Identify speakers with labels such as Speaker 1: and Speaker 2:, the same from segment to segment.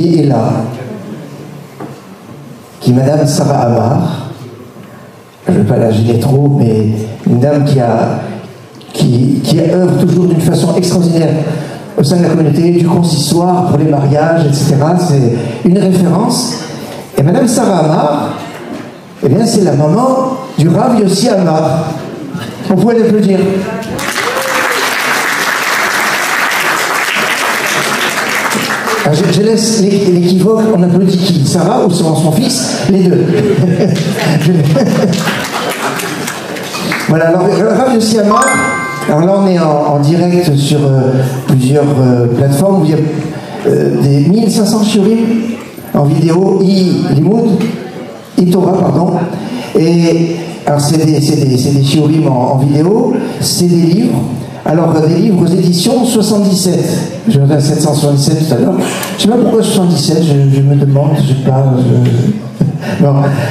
Speaker 1: qui est là, qui est Madame Sarah Amar. Je ne vais pas la gêner trop, mais une dame qui a qui, qui œuvre toujours d'une façon extraordinaire au sein de la communauté, du consistoire pour les mariages, etc. C'est une référence. Et Madame Sarah Amar, eh bien, c'est la maman du Rav Yossi Amar. On pourrait l'applaudir. Je, laisse l'équivoque, on applaudit qui Sarah ou son, son fils Les deux. voilà, alors Rav Yossi Amar, alors là on est en, en direct sur euh, plusieurs euh, plateformes où il y a euh, des 1500 shiurim en vidéo, e-limoud, e-torah, pardon. Et alors c'est des, des, des shiurim en, en vidéo, c'est des livres. Alors, des livres aux éditions 77. Je à 777 tout à l'heure. Je ne sais pas pourquoi 77, je, me demande, je sais pas.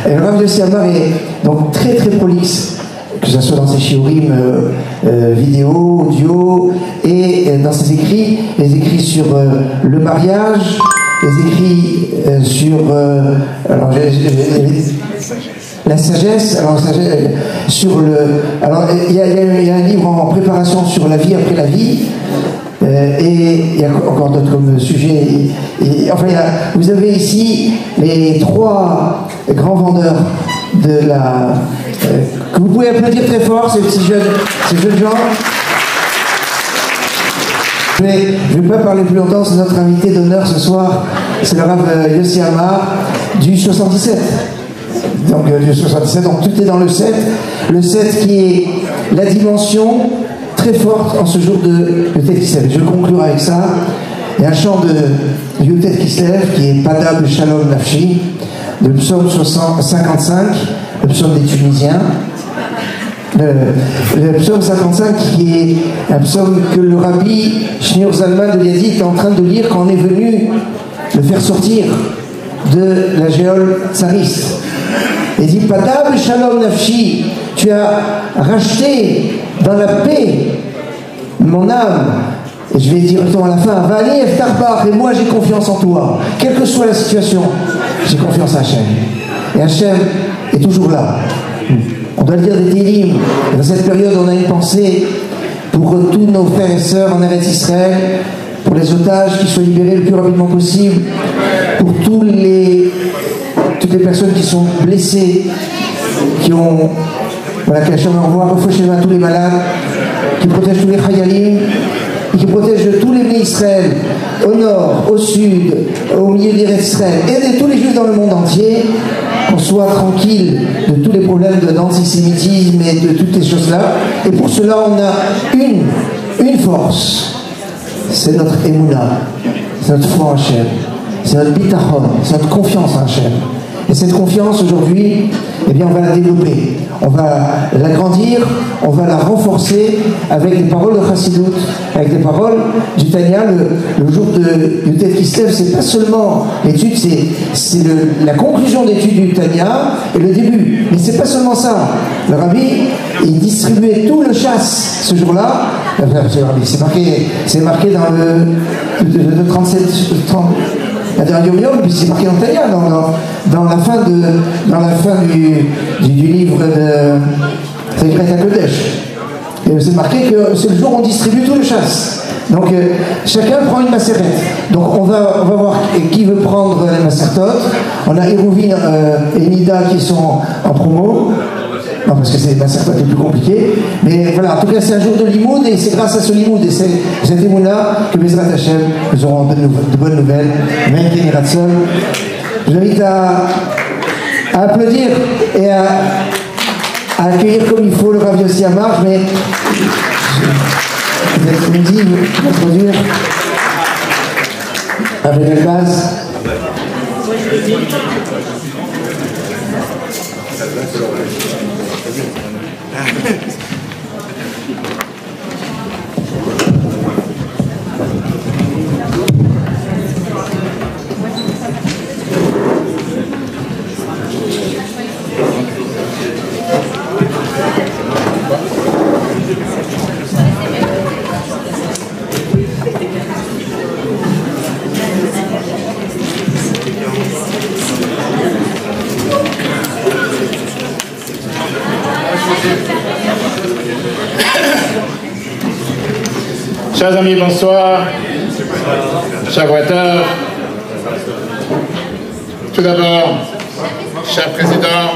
Speaker 1: Et le Rav Yossi Amar est donc très très prolixe, que ce soit dans ses shiurim euh, euh, vidéo, audio, et euh, dans ses écrits, les écrits sur euh, le mariage, les écrits euh, sur. alors, j'ai, la sagesse, alors sur le. Alors il y, a, un livre en préparation sur la vie après la vie. Euh, et il y a encore d'autres comme sujets. Et, et, enfin, vous avez ici les trois grands vendeurs de la. Euh, que vous pouvez applaudir très fort, ces, ces, jeunes, ces jeunes gens. Mais je ne vais pas parler plus longtemps, c'est notre invité d'honneur ce soir, c'est le Rav Yossi Amar du 77 donc euh, du 77, donc tout est dans le 7. Le 7 qui est la dimension très forte en ce jour de Yutet Kislev. Je conclurai avec ça. Il y a un chant de Yutet Kislev qui est Padab Shalom Nafshi, de psaume 55, le psaume des Tunisiens. Le, le, psaume 55 qui est un psaume que le rabbi Shneur Zalman de Yazid est en train de lire quand on est venu le faire sortir de la géole tsariste. Il dit Padab Shalom Nafshi, tu as racheté dans la paix mon âme. Et je vais dire à la fin, va aller Eftarbar, et moi j'ai confiance en toi. Quelle que soit la situation, j'ai confiance à Hachem. Et Hachem est toujours là. On doit le dire des télim. Dans cette période, on a une pensée pour tous nos frères et sœurs en Eretz Israël, pour les otages qui soient libérés le plus rapidement possible, pour tous les toutes les personnes qui sont blessées, qui ont. Voilà, que Hachem envoie refoucher à tous les malades, qui protège tous les chayalim, et qui protège tous les bénis Israël, au nord, au sud, au milieu des Israël, et tous les juifs dans le monde entier, qu'on soit tranquille de tous les problèmes d'antisémitisme et de toutes ces choses-là. Et pour cela, on a une, une force, c'est notre émouna, c'est notre foi en Hachem, c'est notre bitachon, c'est notre confiance en Hachem. Et cette confiance aujourd'hui, eh bien, on va la développer, on va l'agrandir, on va la renforcer avec des paroles de Chassidut, avec des paroles du Tanya. Le, jour de Yutet Kislev, c'est pas seulement l'étude, c'est la conclusion d'étude du Tanya et le début. Mais c'est pas seulement ça. Le rabbi, il distribuait tout le chasse ce jour-là. C'est marqué, marqué dans le, le, le 37, 30, la dernière Yom, puis c'est marqué en Tanya, dans, la fin, la du, livre de Sekret Kodesh. C'est marqué que c'est le jour où on distribue tout le chasse. Donc euh, chacun prend une macérette. Donc on va, voir qui veut prendre les macertotes. On a Hérouvine euh, et Nida qui sont en promo. Non, parce que c'est pas serpente qui est plus compliqué, Mais voilà, en tout cas, c'est un jour de limoud et c'est grâce à ce limoud et cette, cette que Bezrat Hachem, nous aurons de, bonnes nouvelles. Même génération. Je vous invite à, applaudir et à, accueillir comme il faut le Rav Yossi Amar, mais vous êtes dit, vous introduire avec la base. Yeah.
Speaker 2: Chers amis, bonsoir. Chers voiteurs. Tout d'abord, cher président.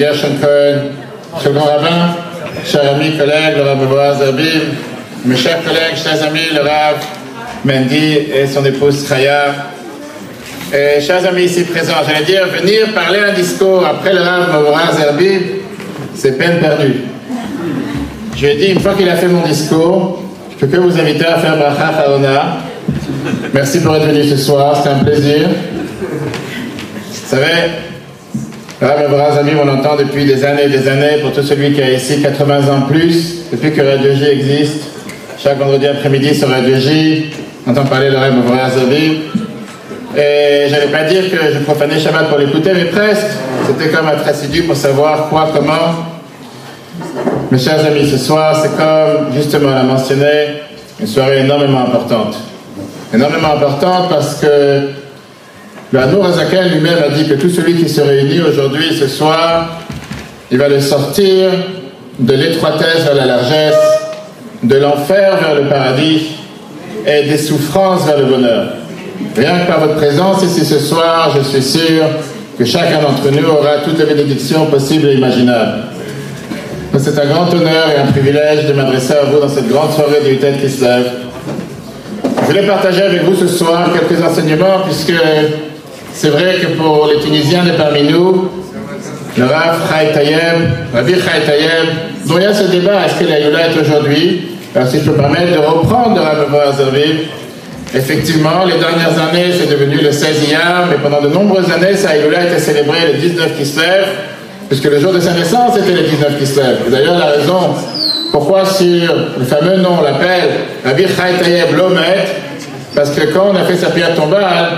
Speaker 2: Gershon Cohen, cher grand rabbin, chers amis, collègues, le rabbin Boaz Abib, mes chers collègues, chers amis, le Rav Mendy et son épouse Traya, et chers amis ici présents, j'allais dire, venir parler un discours après le Rav Boaz Abib, c'est peine perdue. Je lui ai dit, une fois qu'il a fait mon discours, je peux vous inviter à faire Bracha Faona. Merci pour être venu ce soir, c'était un plaisir. Vous savez, Rav Abib, on l'entend depuis des années et des années, pour tout celui qui a ici 80 ans plus, depuis que Radio J existe, chaque vendredi après-midi sur Radio J, on entend parler de Rav Abib. Et j'allais pas dire que je profanais Shabbat pour l'écouter, mais presque. C'était comme être assidu pour savoir quoi, comment. Mes chers amis, ce soir, c'est comme justement l'a mentionné, une soirée énormément importante. Énormément importante parce que le Azakel lui-même a dit que tout celui qui se réunit aujourd'hui, ce soir, il va le sortir de l'étroitesse vers la largesse, de l'enfer vers le paradis et des souffrances vers le bonheur. Rien que par votre présence ici ce soir, je suis sûr que chacun d'entre nous aura toutes les bénédictions possibles et imaginables. C'est un grand honneur et un privilège de m'adresser à vous dans cette grande soirée du tête qui se lève. Je voulais partager avec vous ce soir quelques enseignements puisque c'est vrai que pour les Tunisiens de parmi nous, le Rav Chai Rabbi Chai dont il y a ce débat, est-ce que la Youla est aujourd'hui Alors si je peux permettre de reprendre le Rav Boazerville, Effectivement, les dernières années, c'est devenu le 16 hier, mais pendant de nombreuses années, sa Iloula était célébré le 19 Kislev, puisque le jour de sa naissance était le 19 Kislev. D'ailleurs, la raison pourquoi sur le fameux nom on l'appelle Rabbi Chai Tayeb Lomet, parce que quand on a fait sa pierre tombale,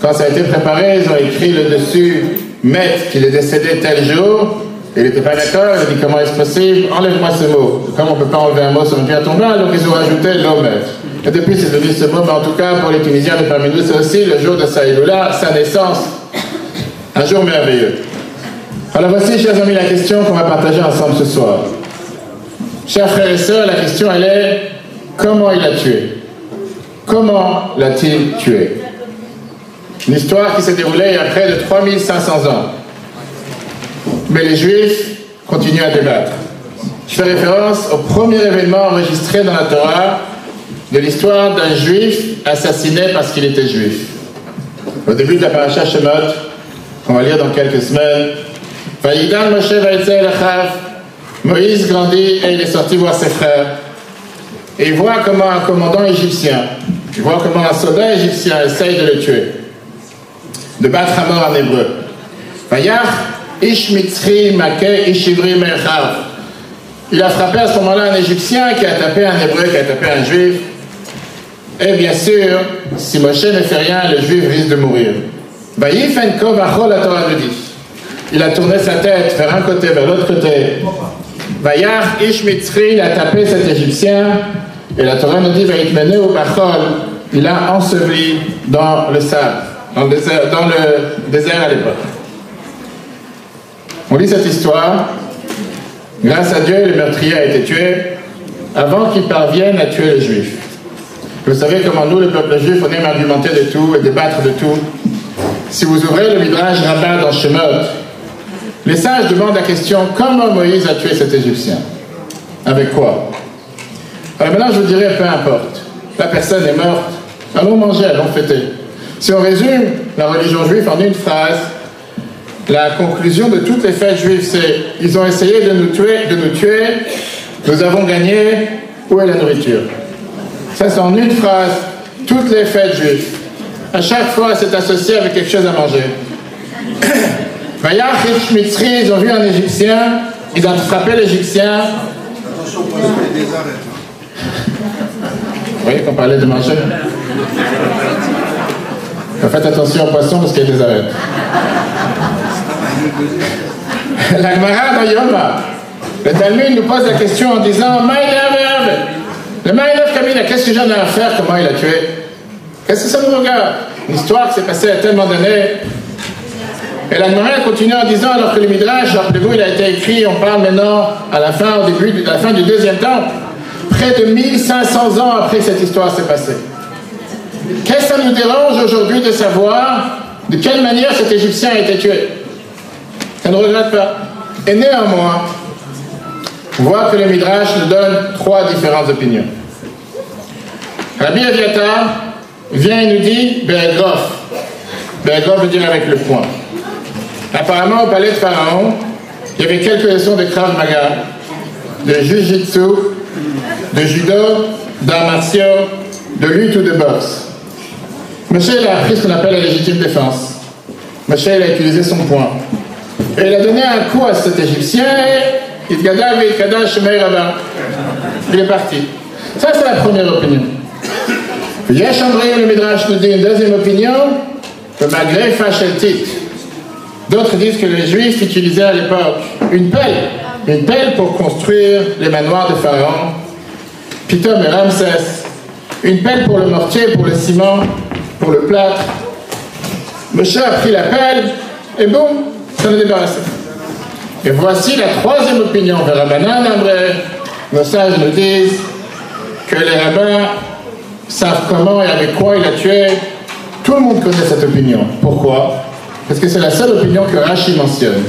Speaker 2: quand ça a été préparé, ils ont écrit le dessus Met, qu'il est décédé tel jour, il n'était pas d'accord, il a dit comment est-ce possible, enlève-moi ce mot. Comme on ne peut pas enlever un mot sur une pierre tombale, donc ils ont rajouté Lomet. Et depuis, c'est devenu ce mot, mais en tout cas, pour les Tunisiens de parmi nous, c'est aussi le jour de Saïloula, sa naissance. Un jour merveilleux. Alors voici, chers amis, la question qu'on va partager ensemble ce soir. Chers frères et sœurs, la question, elle est comment il a tué? Comment l'a-t-il tué? Une histoire qui s'est déroulée il y a près de 3500 ans. Mais les Juifs continuent à débattre. Je fais référence au premier événement enregistré dans la Torah de l'histoire d'un juif assassiné parce qu'il était juif. Au début de la paracha Shemot, qu'on va lire dans quelques semaines, Vaïdan Moshe Moïse grandit et il est sorti voir ses frères. Et il voit comment un commandant égyptien, il voit comment un soldat égyptien essaye de le tuer, de battre à mort en hébreu. Il a frappé à ce moment-là un Égyptien qui a tapé un hébreu, qui a tapé un juif. Et bien sûr, si Moshe ne fait rien, le juif risque de mourir. la Torah nous. Il a tourné sa tête vers un côté, vers l'autre côté. Vayach Ish il a tapé cet Égyptien. Et la Torah nous dit, au Bachol, il a enseveli dans le sable, dans le désert, dans le désert à l'époque. On lit cette histoire. Grâce à Dieu, le meurtrier a été tué avant qu'il parvienne à tuer le juif. Vous savez comment nous, le peuple juif, on aime argumenter de tout et débattre de tout. Si vous ouvrez le Midrash Rabbin dans Shemot, les sages demandent la question comment Moïse a tué cet Égyptien? Avec quoi? Alors maintenant, je vous dirais peu importe. La personne est morte. Allons manger, allons fêter. Si on résume la religion juive en une phrase, la conclusion de toutes les fêtes juives, c'est ils ont essayé de nous tuer, de nous tuer, nous avons gagné, où est la nourriture? Ça, c'est en une phrase, toutes les fêtes juives. À chaque fois, c'est associé avec quelque chose à manger. Ils ont vu un Égyptien, ils ont frappé l'Égyptien. Attention pour des arrêts. Oui, qu'on parlait de manger. Faites attention aux poissons parce qu'il y a des arêtes. La Gemara le Talmud nous pose la question en disant Le Maïlev Kamina, qu'est-ce que j'en ai à faire? Comment il a tué? Qu'est-ce que ça nous regarde? Une histoire qui s'est passée à tellement d'années. Et la Gemara continue en disant alors que le Midrash, rappelez-vous, il a été écrit, on parle maintenant à la fin, au début, à la fin du deuxième temps. près de 1500 ans après cette histoire s'est passée. Qu'est-ce que ça nous dérange aujourd'hui de savoir de quelle manière cet Égyptien a été tué? Ça ne regrette pas. Et néanmoins, on voit que le Midrash nous donne trois différentes opinions. Rabbi Aviatar vient et nous dit Be'egrof. Be'egrof veut dire avec le poing. Apparemment, au palais de Pharaon, il y avait quelques leçons de Krav Maga, de Jiu-Jitsu, de judo, d'arts martiaux, de lutte ou de boxe. Monsieur a appris ce qu'on appelle la légitime défense. Monsieur a utilisé son poing. Et il a donné un coup à cet Égyptien et il est parti. Ça, c'est la première opinion. Yesh le Midrash nous dit une deuxième opinion, que malgré Facheltit, d'autres disent que les Juifs utilisaient à l'époque une pelle, une pelle pour construire les manoirs de Pharaon, Pitom et Ramsès, une pelle pour le mortier, pour le ciment, pour le plâtre. Moshe a pris la pelle et boum, s'en est débarrassé. Et voici la troisième opinion de Rabbanan Amré. Nos sages nous disent que les rabbins savent comment et avec quoi il a tué. Tout le monde connaît cette opinion. Pourquoi? Parce que c'est la seule opinion que Rashi mentionne.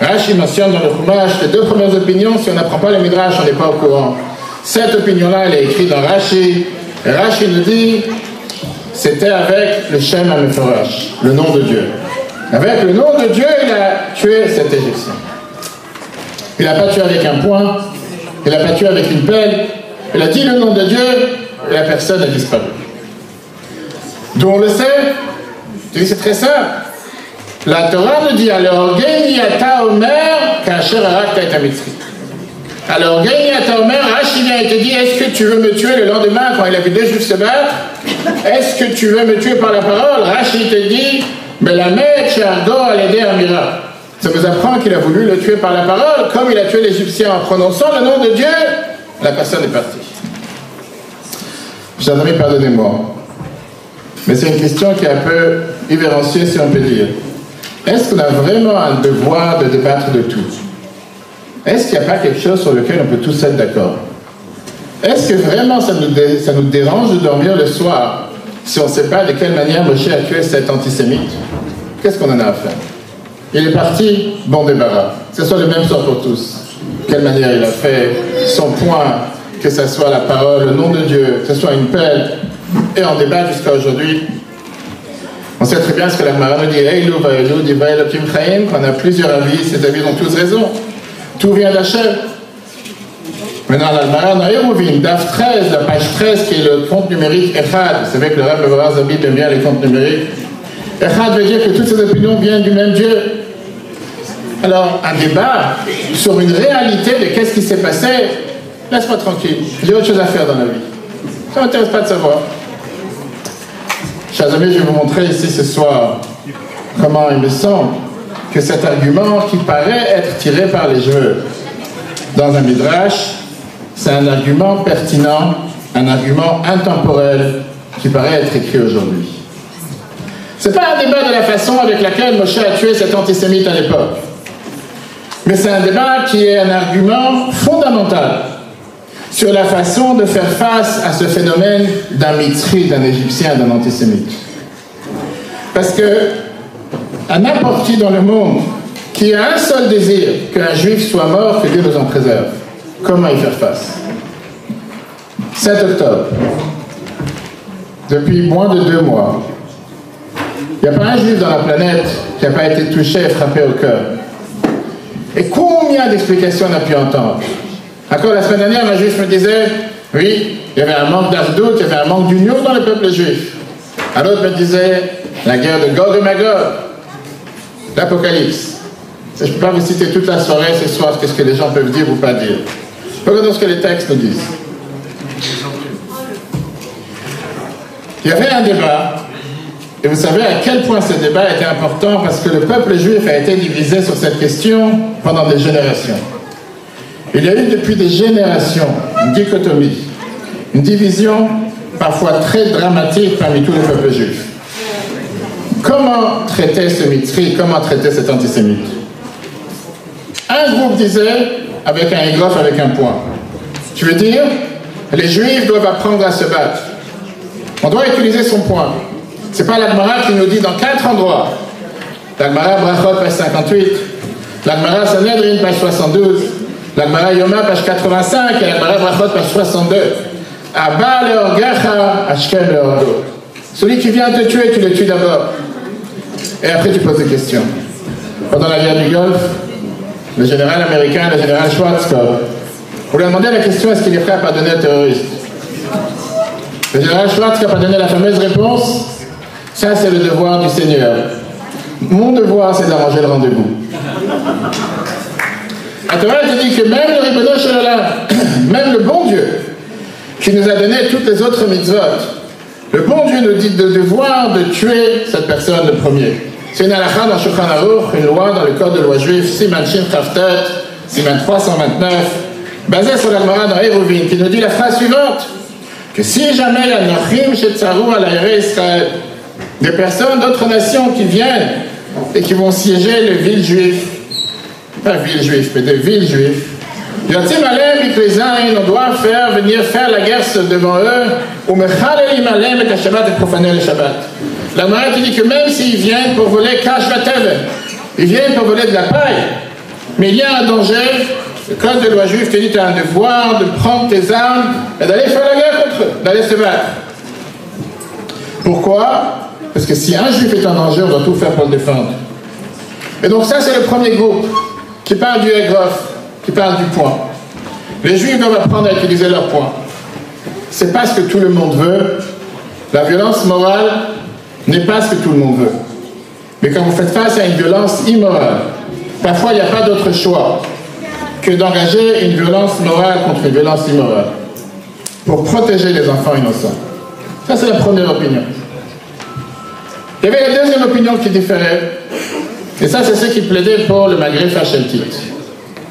Speaker 2: Rashi mentionne dans le Chumash les deux premières opinions. Si on n'apprend pas les Midrash, on n'est pas au courant. Cette opinion-là, elle est écrite dans Rashi. Et Rashi nous dit c'était avec le Shem Ameforash, le nom de Dieu. Avec le nom de Dieu, il a tué cet Égyptien. Il n'a pas tué avec un poing, il n'a pas tué avec une pelle, il a dit le nom de Dieu et la personne a disparu. D'où on le sait Je dis c'est très simple. La Torah nous dit alors Geniata Omer Kacher alors, Gaïniata Omer, vient et te dit Est-ce que tu veux me tuer le lendemain quand il a vu deux juifs se battre? Est-ce que tu veux me tuer par la parole? Rashi te dit Mais la mère Argo a l'aider Amira. Ça nous apprend qu'il a voulu le tuer par la parole, comme il a tué l'Égyptien en prononçant le nom de Dieu. La personne est partie. Chers amis, pardonnez-moi. Mais c'est une question qui est un peu évérenciée, si on peut dire. Est-ce qu'on a vraiment un devoir de débattre de tout? Est-ce qu'il n'y a pas quelque chose sur lequel on peut tous être d'accord? Est-ce que vraiment ça nous, dérange de dormir le soir si on ne sait pas de quelle manière Moshe a tué cet antisémite? Qu'est-ce qu'on en a à faire? Il est parti, bon débarras. Que ce soit le même sort pour tous. Quelle manière il a fait, son point, que ce soit la parole, le nom de Dieu, que ce soit une pelle, et on débat jusqu'à aujourd'hui. On sait très bien ce que la Gemara nous dit, qu'on a plusieurs avis, ces avis ont tous raison. Tout vient d'Hachem. Maintenant, l'Almara Naïrouvin, DAF 13, la page 13, qui est le compte numérique Echad. Vous savez que le Rabbi Zabib aime bien les comptes numériques. Echad veut dire que toutes ces opinions viennent du même Dieu. Alors, un débat sur une réalité de qu'est-ce qui s'est passé, laisse-moi tranquille. J'ai autre chose à faire dans la vie. Ça ne m'intéresse pas de savoir. Chers amis, je vais vous montrer ici ce soir comment il me semble que cet argument qui paraît être tiré par les cheveux dans un midrash, c'est un argument pertinent, un argument intemporel qui paraît être écrit aujourd'hui. Ce n'est pas un débat de la façon avec laquelle Moshe a tué cet antisémite à l'époque, mais c'est un débat qui est un argument fondamental sur la façon de faire face à ce phénomène d'un mitri, d'un égyptien, d'un antisémite. Parce que à n'importe qui dans le monde qui a un seul désir, qu'un juif soit mort, que Dieu nous en préserve. Comment y faire face? 7 octobre, depuis moins de deux mois, il n'y a pas un juif dans la planète qui n'a pas été touché et frappé au cœur. Et combien d'explications on a pu entendre? Encore la semaine dernière, un juif me disait, oui, il y avait un manque d'ardoute, il y avait un manque d'union dans le peuple juif. Un autre me disait, la guerre de Gog et Magog l'Apocalypse. Je ne peux pas vous citer toute la soirée ce soir, qu'est-ce que les gens peuvent dire ou pas dire. Regardons ce que les textes nous disent. Il y avait un débat, et vous savez à quel point ce débat était important parce que le peuple juif a été divisé sur cette question pendant des générations. Il y a eu depuis des générations une dichotomie, une division parfois très dramatique parmi tous les peuples juifs. Comment traiter ce mitri Comment traiter cet antisémite? Un groupe disait avec un aigrof, avec un point. Tu veux dire Les Juifs doivent apprendre à se battre. On doit utiliser son point. C'est pas l'Agmara qui nous dit dans quatre endroits. L'Agmara Brachot, page 58. L'Agmara Sanhedrin, page 72. L'Agmara Yoma, page 85. Et l'Agmara Brachot, page 62. Abba le Orgacha, Ashkem le Orgo. Celui qui vient te tuer, tu le tues d'abord. Et après, tu poses des questions. Pendant la guerre du Golfe, le général américain, le général Schwarzkopf, on lui a demandé la question est-ce qu'il est prêt à pardonner aux terroristes Le général Schwarzkopf a donné la fameuse réponse ça, c'est le devoir du Seigneur. Mon devoir, c'est d'arranger le rendez-vous. Torah te dit que même le même le bon Dieu, qui nous a donné toutes les autres mitzvot, le bon Dieu nous dit de devoir de tuer cette personne le premier. C'est une halakha dans une loi dans le code de loi juif, Siman Shin Chaftet, Siman 329, basée sur la Gemara dans Hérovine, qui nous dit la phrase suivante, que si jamais il y a Nochim Shetzarou à Israël, des personnes d'autres nations qui viennent et qui vont siéger les villes juives, pas villes juives, mais des villes juives, on doit faire venir faire la guerre devant eux, ou et Shabbat et profaner le Shabbat? La Gemara dit que même s'ils viennent pour voler cash ils viennent pour voler de la paille, mais il y a un danger. Le code de loi juive te dit tu as un devoir de prendre tes armes et d'aller faire la guerre contre eux, d'aller se battre. Pourquoi? Parce que si un juif est en danger, on doit tout faire pour le défendre. Et donc ça, c'est le premier groupe qui parle du Egrof, qui parle du point. Les juifs doivent apprendre à utiliser leur point. C'est pas ce que tout le monde veut. La violence morale n'est pas ce que tout le monde veut. Mais quand vous faites face à une violence immorale, parfois il n'y a pas d'autre choix que d'engager une violence morale contre une violence immorale pour protéger les enfants innocents. Ça, c'est la première opinion. Il y avait la deuxième opinion qui différait, et ça, c'est ceux qui plaidaient pour le Maghreb Facheltit,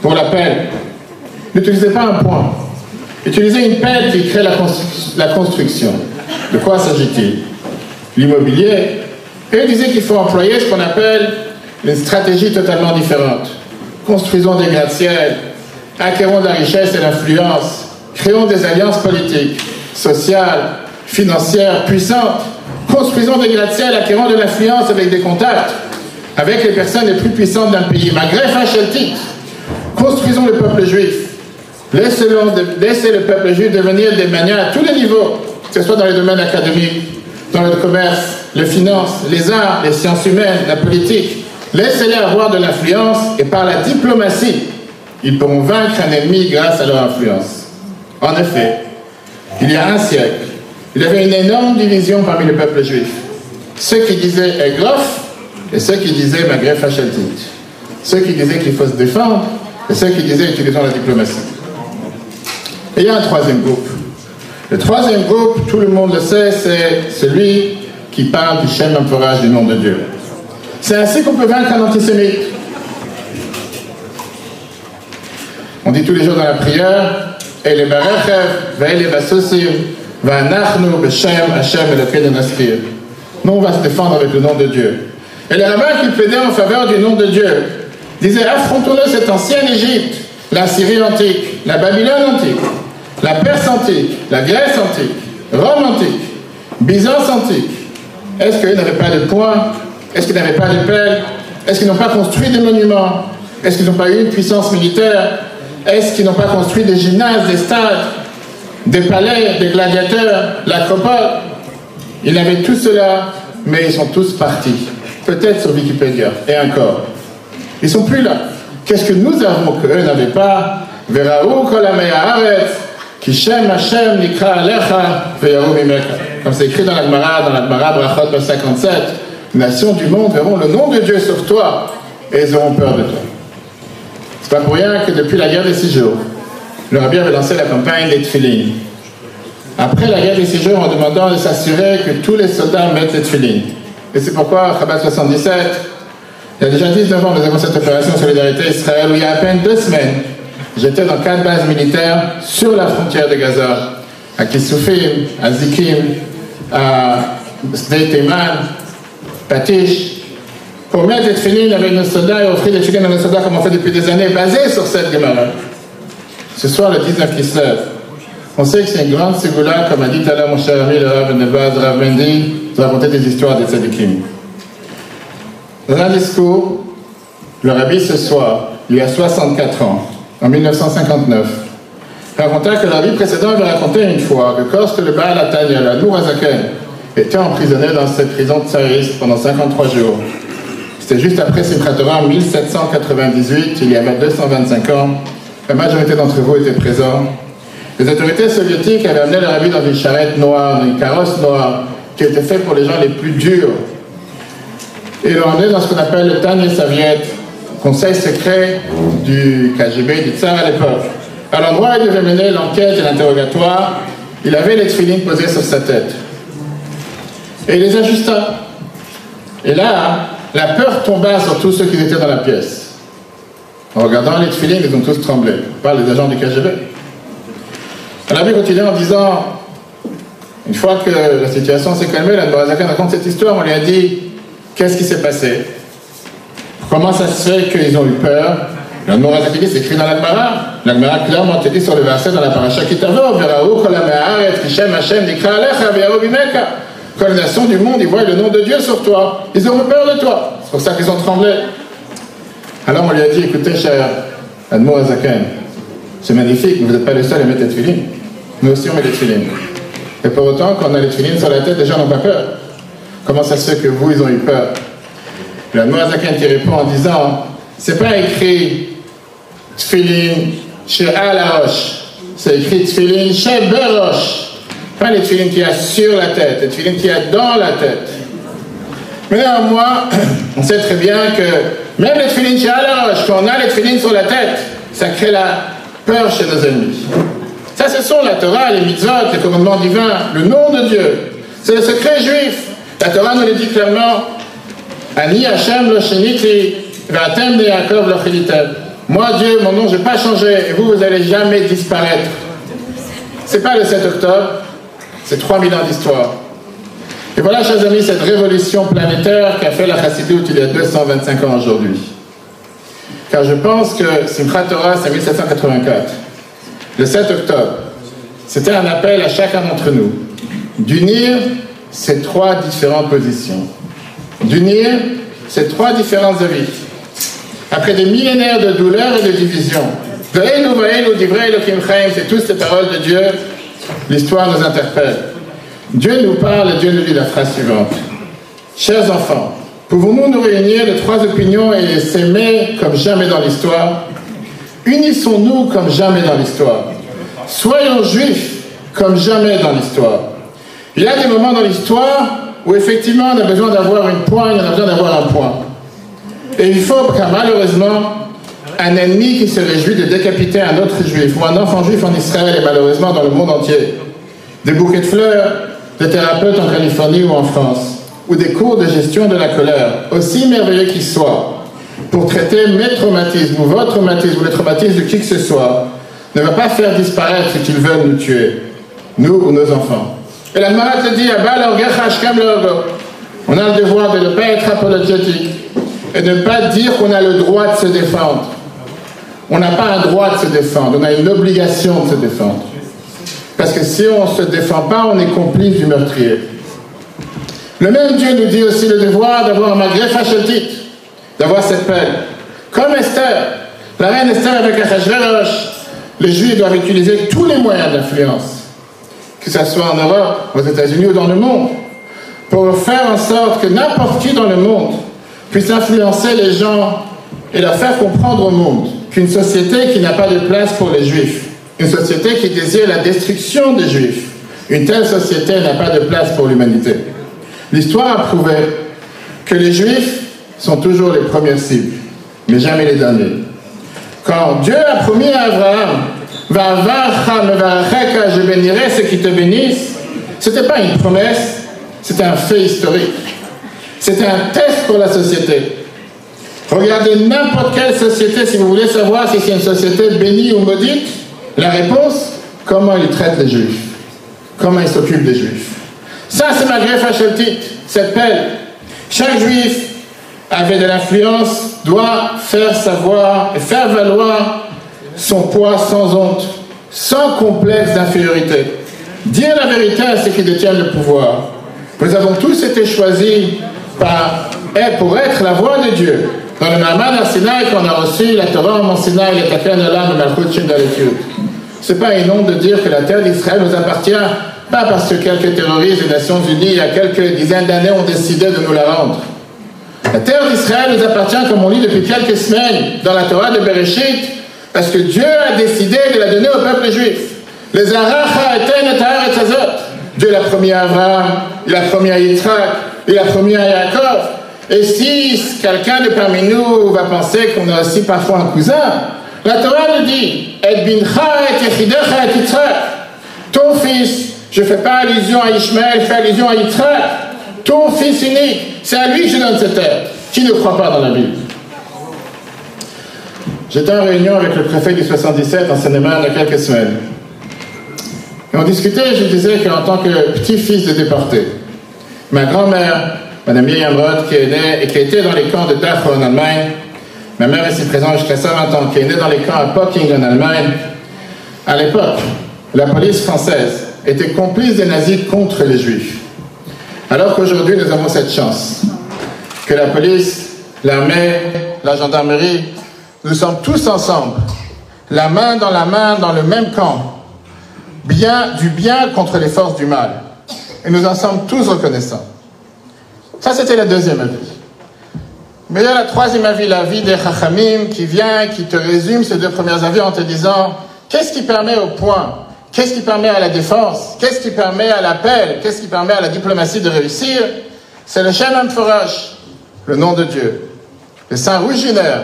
Speaker 2: pour la peine. N'utilisez pas un point. Utilisez une peine qui crée la, la construction. De quoi s'agit-il? L'immobilier, et il disait qu'il faut employer ce qu'on appelle une stratégie totalement différente. Construisons des gratte-ciels, acquérons de la richesse et l'influence, créons des alliances politiques, sociales, financières puissantes, construisons des gratte-ciels, acquérons de l'influence avec des contacts, avec les personnes les plus puissantes d'un pays. Malgré Facheltit, construisons le peuple juif. Laissez le peuple juif devenir des manières à tous les niveaux, que ce soit dans les domaines académiques, dans le commerce, les finances, les arts, les sciences humaines, la politique. Laissez-les avoir de l'influence et par la diplomatie, ils pourront vaincre un ennemi grâce à leur influence. En effet, il y a un siècle, il y avait une énorme division parmi le peuple juif. Ceux qui disaient Egrof et ceux qui disaient Maghreb Facheltit. Ceux qui disaient qu'il faut se défendre et ceux qui disaient utilisons la diplomatie. Et il y a un troisième groupe le troisième groupe, tout le monde le sait, c'est celui qui parle du Shem emperage du nom de Dieu. C'est ainsi qu'on peut vaincre un antisémite. On dit tous les jours dans la prière, et les Nous, on va se défendre avec le nom de Dieu. Et les rabbins qui plaidaient en faveur du nom de Dieu disaient affrontons-le cette ancienne Égypte, la Syrie antique, la Babylone antique, la Perse antique, la Grèce antique, Rome antique, Byzance antique, est-ce qu'ils n'avaient pas de points? Est-ce qu'ils n'avaient pas de pelles? Est-ce qu'ils n'ont pas construit des monuments? Est-ce qu'ils n'ont pas eu une puissance militaire? Est-ce qu'ils n'ont pas construit des gymnases, des stades, des palais, des gladiateurs, l'acropole Ils avaient tout cela, mais ils sont tous partis. Peut-être sur Wikipédia, et encore. Ils ne sont plus là. Qu'est-ce que nous avons qu'eux n'avaient pas? Comme c'est écrit dans la Gemara, dans la Gemara Brachot 57, les nations du monde verront le nom de Dieu sur toi et ils auront peur de toi. C'est pas pour rien que depuis la guerre des six jours, le Rabbi avait lancé la campagne des Tfilin. Après la guerre des six jours, en demandant de s'assurer que tous les soldats mettent les Tfilin. Et c'est pourquoi, Chabad 77, il y a déjà 19 ans, nous avons cette opération Solidarité Israël où il y a à peine deux semaines, J'étais dans quatre bases militaires sur la frontière de Gaza, à Kissoufim, à Zikim, à Sdei-Teman, Patish, pour mettre des tefilines avec nos soldats et offrir des tefilines à nos soldats comme on fait depuis des années, basé sur cette Gemara. Ce soir, le 19 Kislev, On sait que c'est une grande ségoula, comme a dit tout à l'heure mon cher ami le Rav Nebaz Rav de raconter des histoires des tzadikim. Dans un discours, le rabbi ce soir, il y a 64 ans, en 1959, raconta que le rabbi précédent avait raconté une fois que lorsque le Baal Atanya, la Nourazaken, était emprisonné dans cette prison tsariste pendant 53 jours, c'était juste après Simchat en 1798, il y avait 225 ans, la majorité d'entre vous étaient présents, les autorités soviétiques avaient amené le rabbi dans une charrette noire, une carrosse noire, qui était faite pour les gens les plus durs. Et l'ont emmené dans ce qu'on appelle le Tanya Soviet, conseil secret du KGB, du tsar à l'époque. À l'endroit où il devait mener l'enquête et l'interrogatoire, il avait les tefilines posés sur sa tête. Et il les ajusta. Et là, la peur tomba sur tous ceux qui étaient dans la pièce. En regardant les tefilines, ils ont tous tremblé. On parle des agents du KGB. Rabbi continue en disant, une fois que la situation s'est calmée, la Nourazakan raconte cette histoire, on lui a dit, qu'est-ce qui s'est passé? Comment ça se fait qu'ils ont eu peur? La Nourazakan dit, c'est écrit dans l'Agmara. L'Agmara clairement te dit sur le verset dans la paracha Bimeka. Quand les nations du monde, ils voient le nom de Dieu sur toi, ils ont peur de toi. C'est pour ça qu'ils ont tremblé. Alors on lui a dit, écoutez, cher Admo c'est magnifique, vous n'êtes pas les seuls à mettre les filines. Nous aussi, on met les filines. Et pour autant, quand on a les filines sur la tête, les gens n'ont pas peur. Comment ça se fait que vous, ils ont eu peur? La Noazakin qui répond en disant c'est pas écrit tfilin chez Alaroche, c'est écrit tfilin chez Beroche. Pas les tfilin qu'il y a sur la tête, les tfilin qu'il y a dans la tête. Mais néanmoins, on sait très bien que même les tfilin chez Alaroche, quand on a les tfilin sur la tête, ça crée la peur chez nos ennemis. Ça, ce sont la Torah, les mitzvot, les commandements divins, le nom de Dieu. C'est le secret juif. La Torah nous le dit clairement. Ani Hashem lo sheniti, v'atem lo Moi, Dieu, mon nom, je n'ai pas changé, et vous, vous n'allez jamais disparaître. C'est pas le 7 octobre, c'est 3000 ans d'histoire. Et voilà, chers amis, cette révolution planétaire qu'a fait la Chassidoute il y a 225 ans aujourd'hui. Car je pense que Simchat Torah, c'est 1784 le 7 octobre, c'était un appel à chacun d'entre nous d'unir ces trois différentes positions, d'unir ces trois différents avis. Après des millénaires de douleur et de division, c'est toutes ces paroles de Dieu, l'histoire nous interpelle. Dieu nous parle et Dieu nous dit la phrase suivante. Chers enfants, pouvons-nous nous réunir de trois opinions et s'aimer comme jamais dans l'histoire? Unissons-nous comme jamais dans l'histoire. Soyons juifs comme jamais dans l'histoire. Il y a des moments dans l'histoire où effectivement on a besoin d'avoir une poigne, on a besoin d'avoir un point. Et il faut car malheureusement, un ennemi qui se réjouit de décapiter un autre juif ou un enfant juif en Israël et malheureusement dans le monde entier. Des bouquets de fleurs, des thérapeutes en Californie ou en France, ou des cours de gestion de la colère, aussi merveilleux qu'ils soient, pour traiter mes traumatismes ou votre traumatisme ou les traumatismes de qui que ce soit, ne va pas faire disparaître ce qu'ils veulent nous tuer, nous ou nos enfants. Et la Gemara te dit, on a le devoir de ne pas être apologétique et de ne pas dire qu'on a le droit de se défendre. On n'a pas un droit de se défendre, on a une obligation de se défendre. Parce que si on ne se défend pas, on est complice du meurtrier. Le même Dieu nous dit aussi le devoir d'avoir un malgré d'avoir cette peine. Comme Esther, la reine Esther avec Achashverosh, les Juifs doivent utiliser tous les moyens d'influence, que ce soit en Europe, aux États-Unis ou dans le monde, pour faire en sorte que n'importe qui dans le monde puisse influencer les gens et leur faire comprendre au monde qu'une société qui n'a pas de place pour les Juifs, une société qui désire la destruction des Juifs, une telle société n'a pas de place pour l'humanité. L'histoire a prouvé que les Juifs sont toujours les premières cibles, mais jamais les derniers. Quand Dieu a promis à Abraham, je bénirai ceux qui te bénissent, ce n'était pas une promesse, c'était un fait historique. C'était un test pour la société. Regardez n'importe quelle société si vous voulez savoir si c'est une société bénie ou maudite. La réponse, comment ils traitent les juifs. Comment ils s'occupent des juifs. Ça, c'est ma greffe cette pelle. Chaque juif avait de l'influence doit faire savoir et faire valoir son poids sans honte. sans complexe d'infériorité. Dire la vérité à ceux qui détiennent le pouvoir. Nous avons tous été choisis par, pour être la voix de Dieu. Dans le Mahamad Sinaï qu'on a reçu, la Torah en Sinaï, le Takan Alam, Malchut Shindalikud. Ce n'est pas un nom de dire que la terre d'Israël nous appartient, pas parce que quelques terroristes des Nations Unies, il y a quelques dizaines d'années, ont décidé de nous la rendre. La terre d'Israël nous appartient, comme on lit depuis quelques semaines dans la Torah de Bereshit, parce que Dieu a décidé de la donner au peuple juif. Les Aracha et Dieu l'a promis à Abraham, il a promis à Yitzhak, il a promis à Yaakov. Et si quelqu'un de parmi nous va penser qu'on a aussi parfois un cousin, la Torah nous dit Et bincha et et Ton fils, je ne fais pas allusion à Ishmael, je fais allusion à Yitzhak. Ton fils unique, c'est à lui que je donne cette terre. Qui ne croit pas dans la Bible? J'étais en réunion avec le préfet du 77 en Seine-et-Marne il y a quelques semaines. Et on discutait, je disais qu'en tant que petit-fils de déporté, ma grand-mère, Madame Miriam Roth, qui est née et qui était dans les camps de Dachau en Allemagne, ma mère est ici présente jusqu'à 120 ans, qui est née dans les camps à Pocking en Allemagne, à l'époque, la police française était complice des nazis contre les juifs. Alors qu'aujourd'hui, nous avons cette chance que la police, l'armée, la gendarmerie, nous sommes tous ensemble, la main dans la main dans le même camp, bien, du bien contre les forces du mal. Et nous en sommes tous reconnaissants. Ça, c'était la deuxième avis. Mais il y a la troisième avis, l'avis des Chachamim, qui vient, qui te résume ces deux premières avis en te disant qu'est-ce qui permet au point, qu'est-ce qui permet à la défense, qu'est-ce qui permet à l'appel, qu'est-ce qui permet à la diplomatie de réussir? C'est le Shem Amphorach, le nom de Dieu. Le Saint Rouginer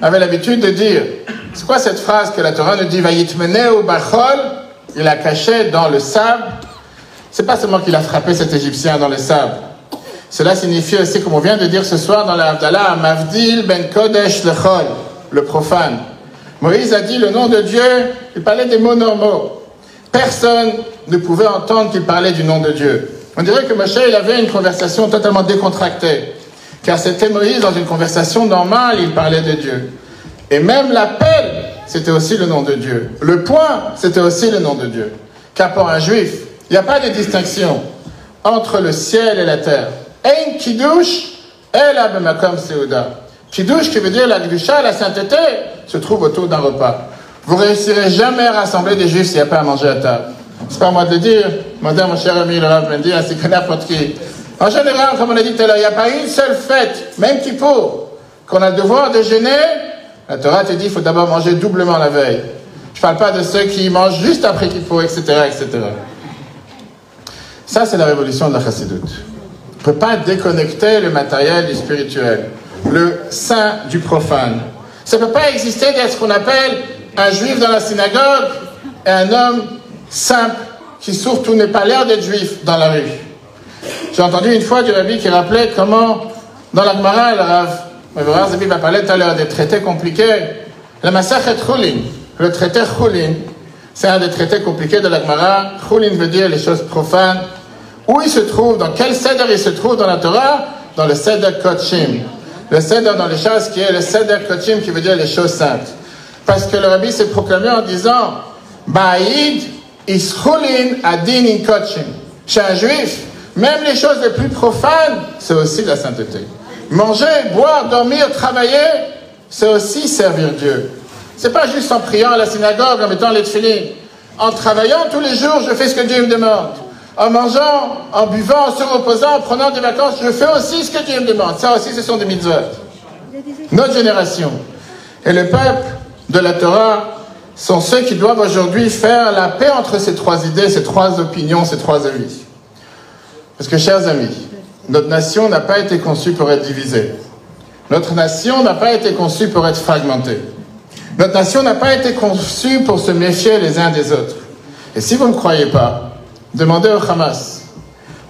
Speaker 2: avait l'habitude de dire c'est quoi cette phrase que la Torah nous dit Vayitmene ou Bachol? Il a caché dans le sable. C'est pas seulement qu'il a frappé cet Égyptien dans le sable. Cela signifie aussi, comme on vient de dire ce soir dans l'Abdallah, Mavdil ben Kodesh lechol, le profane. Moïse a dit le nom de Dieu, il parlait des mots normaux. Personne ne pouvait entendre qu'il parlait du nom de Dieu. On dirait que Moshe, il avait une conversation totalement décontractée. Car c'était Moïse dans une conversation normale, il parlait de Dieu. Et même l'appel c'était aussi le nom de Dieu. Le point, c'était aussi le nom de Dieu. Car pour un juif, il n'y a pas de distinction entre le ciel et la terre. Ein kiddush el abemakom seuda. Kiddush, qui veut dire la gdusha, la sainteté, se trouve autour d'un repas. Vous réussirez jamais à rassembler des juifs s'il n'y a pas à manger à table. C'est pas à moi de le dire, madame, mon cher ami le Rav Mendy, ainsi que n'importe qui. En général, comme on a dit tout à l'heure, il n'y a pas une seule fête, même Kippour, qu'on a le devoir de jeûner la Torah te dit qu'il faut d'abord manger doublement la veille. Je ne parle pas de ceux qui mangent juste après qu'il faut, etc., etc. Ça, c'est la révolution de la chassidoute. On ne peut pas déconnecter le matériel du spirituel, le saint du profane. Ça ne peut pas exister d'être ce qu'on appelle un juif dans la synagogue et un homme simple qui surtout n'est pas l'air d'être juif dans la rue. J'ai entendu une fois du rabbi qui rappelait comment, dans la Gemara, le Rav Zabi va parler tout à l'heure des traités compliqués. La Masachet Chulin, le traité Chulin, c'est un des traités compliqués de la Gemara. Chulin veut dire les choses profanes. Où il se trouve, dans quel Seder il se trouve dans la Torah? Dans le Seder Kochim. Le Seder dans les choses qui est le Seder Kochim qui veut dire les choses saintes. Parce que le rabbi s'est proclamé en disant Ba'id is Chulin adin in Kochim. Chez un juif, même les choses les plus profanes, c'est aussi la sainteté. Manger, boire, dormir, travailler, c'est aussi servir Dieu. C'est pas juste en priant à la synagogue, en mettant les tefillin. En travaillant tous les jours, je fais ce que Dieu me demande. En mangeant, en buvant, en se reposant, en prenant des vacances, je fais aussi ce que Dieu me demande. Ça aussi, ce sont des mitzvot. Notre génération et le peuple de la Torah sont ceux qui doivent aujourd'hui faire la paix entre ces trois idées, ces trois opinions, ces trois avis. Parce que, chers amis, notre nation n'a pas été conçue pour être divisée. Notre nation n'a pas été conçue pour être fragmentée. Notre nation n'a pas été conçue pour se méfier les uns des autres. Et si vous ne croyez pas, demandez au Hamas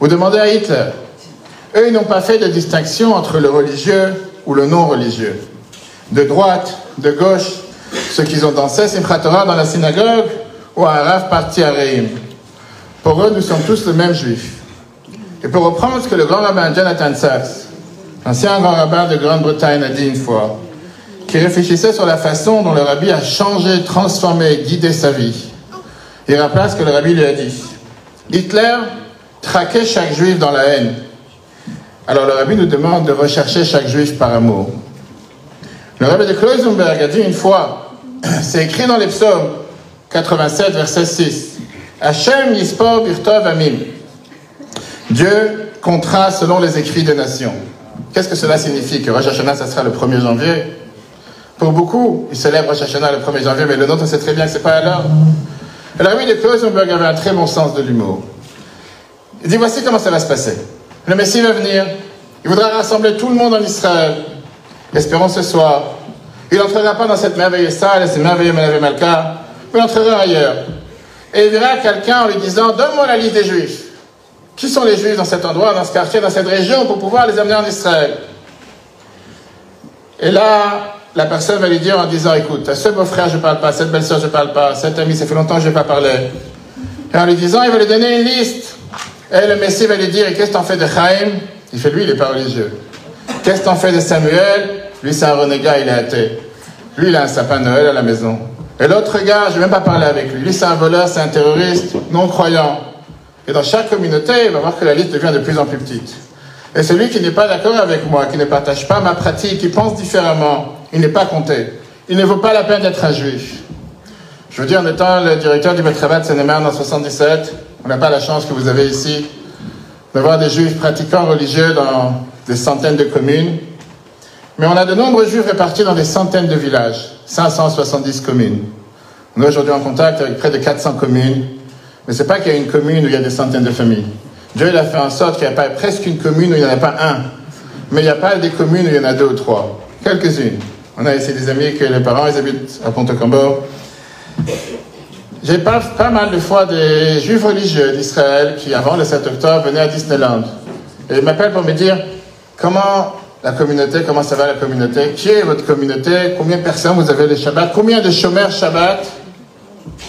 Speaker 2: ou demandez à Hitler. Eux, ils n'ont pas fait de distinction entre le religieux ou le non religieux. De droite, de gauche, ceux qui ont dansé Simchat Torah dans la synagogue ou un rave parti à Reim. Pour eux, nous sommes tous le même juif. Et pour reprendre ce que le grand rabbin Jonathan Sachs, ancien grand rabbin de Grande-Bretagne, a dit une fois, qui réfléchissait sur la façon dont le rabbi a changé, transformé, guidé sa vie. Il rappelle ce que le rabbi lui a dit. Hitler traquait chaque juif dans la haine. Alors le rabbi nous demande de rechercher chaque juif par amour. Le rabbi de Kloisenberg a dit une fois, c'est écrit dans les psaumes 87, verset 6, Hachem yispor birtov amim. Dieu comptera selon les écrits des nations. Qu'est-ce que cela signifie Que Rosh Hashanah, ça sera le 1er janvier? Pour beaucoup, ils célèbrent Rosh Hashanah le 1er janvier, mais le nôtre, sait très bien que ce n'est pas à l'heure. Le rabbi de Kloisenberg avait un très bon sens de l'humour. Il dit, voici comment ça va se passer. Le Messie va venir, il voudra rassembler tout le monde en Israël. Espérons ce soir. Il n'entrera pas dans cette merveilleuse salle, ces merveilleux Malka, mais il entrera ailleurs. Et il verra quelqu'un en lui disant, donne-moi la liste des Juifs. Qui sont les Juifs dans cet endroit, dans ce quartier, dans cette région, pour pouvoir les amener en Israël? Et là, la personne va lui dire en disant, écoute, à ce beau-frère, je ne parle pas, cette belle-sœur, je ne parle pas, à cet ami, ça fait longtemps que je n'ai pas parlé. Et en lui disant, il va lui donner une liste. Et le Messie va lui dire, et qu'est-ce que t'en fais de Chaim? Il fait, lui, il n'est pas religieux. Qu'est-ce que t'en fais de Samuel? Lui, c'est un renégat, il est athée. Lui, il a un sapin de Noël à la maison. Et l'autre gars, je ne vais même pas parler avec lui. Lui, c'est un voleur, c'est un terroriste, non-croyant. Et dans chaque communauté, il va voir que la liste devient de plus en plus petite. Et celui qui n'est pas d'accord avec moi, qui ne partage pas ma pratique, qui pense différemment, il n'est pas compté. Il ne vaut pas la peine d'être un juif. Je veux dire, en étant le directeur du Betrabat Seine-et-Marne en 77, on n'a pas la chance que vous avez ici d'avoir des juifs pratiquants religieux dans des centaines de communes. Mais on a de nombreux juifs répartis dans des centaines de villages, 570 communes. On est aujourd'hui en contact avec près de 400 communes. Mais ce n'est pas qu'il y a une commune où il y a des centaines de familles. Dieu il a fait en sorte qu'il n'y a pas presque une commune où il n'y en a pas un. Mais il n'y a pas des communes où il y en a deux ou trois. Quelques-unes. On a ici des amis que les parents ils habitent à Pont-au-Combo. J'ai pas, pas mal de fois des juifs religieux d'Israël qui, avant le 7 octobre, venaient à Disneyland. Et ils m'appellent pour me dire comment la communauté, comment ça va la communauté, qui est votre communauté, combien de personnes vous avez le Shabbat, combien de chômeurs Shabbat,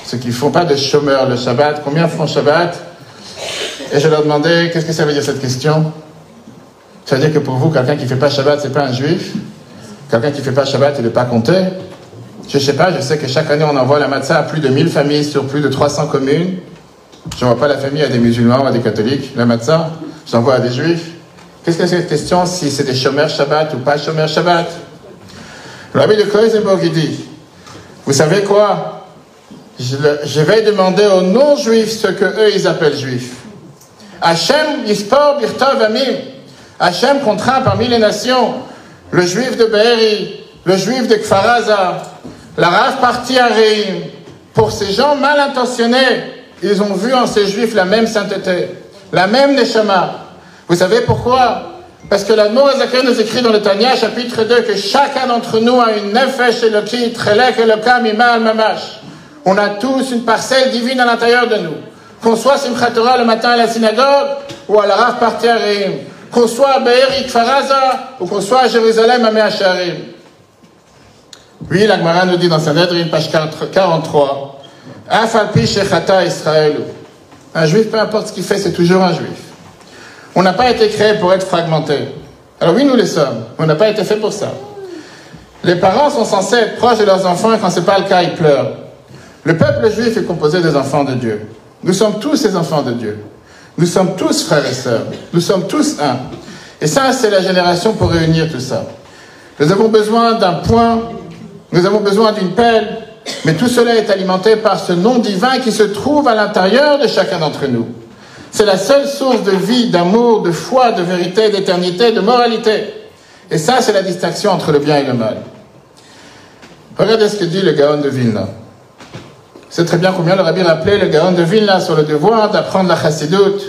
Speaker 2: ceux qui ne font pas de chômeurs le Shabbat, combien font Shabbat? Et je leur demandais, qu'est-ce que ça veut dire cette question? Ça veut dire que pour vous, quelqu'un qui ne fait pas Shabbat, c'est pas un juif? Quelqu'un qui ne fait pas Shabbat, il n'est pas compté? Je ne sais pas, je sais que chaque année on envoie la matzah à plus de 1000 familles sur plus de 300 communes. Je n'envoie pas la famille à des musulmans ou à des catholiques, la matzah. J'envoie à des juifs. Qu'est-ce que c'est cette question si c'est des chômeurs Shabbat ou pas chômeurs Shabbat? Le rabbi de il dit Vous savez quoi? Je, vais demander aux non-juifs ce que eux ils appellent juifs. Hachem yispor birtov amim. Hachem contraint parmi les nations le juif de Be'eri, le juif de Kfaraza, la rave partie à Reim. Pour ces gens mal intentionnés, ils ont vu en ces juifs la même sainteté, la même Neshama. Vous savez pourquoi? Parce que la Noazaké nous écrit dans le Tanya, chapitre 2, que chacun d'entre nous a une nefesh elokit, trelek elokam imal mamash. On a tous une parcelle divine à l'intérieur de nous. Qu'on soit Simchat Torah le matin à la synagogue ou à la à Reim. Qu'on soit à Be'eri Kfaraza ou qu'on soit à Jérusalem à Meacharim. Oui, l'Agmara nous dit dans Sanhedrin, page 43, Israël. Un juif, peu importe ce qu'il fait, c'est toujours un juif. On n'a pas été créé pour être fragmenté. Alors oui, nous le sommes. On n'a pas été fait pour ça. Les parents sont censés être proches de leurs enfants et quand ce n'est pas le cas, ils pleurent. Le peuple juif est composé des enfants de Dieu. Nous sommes tous ces enfants de Dieu. Nous sommes tous frères et sœurs. Nous sommes tous un. Et ça, c'est la génération pour réunir tout ça. Nous avons besoin d'un point nous avons besoin d'une pelle, mais tout cela est alimenté par ce nom divin qui se trouve à l'intérieur de chacun d'entre nous. C'est la seule source de vie, d'amour, de foi, de vérité, d'éternité, de moralité. Et ça, c'est la distinction entre le bien et le mal. Regardez ce que dit le Gaon de Vilna. C'est très bien combien le rabbi rappelait le Gaon de Vilna sur le devoir d'apprendre la chassidoute.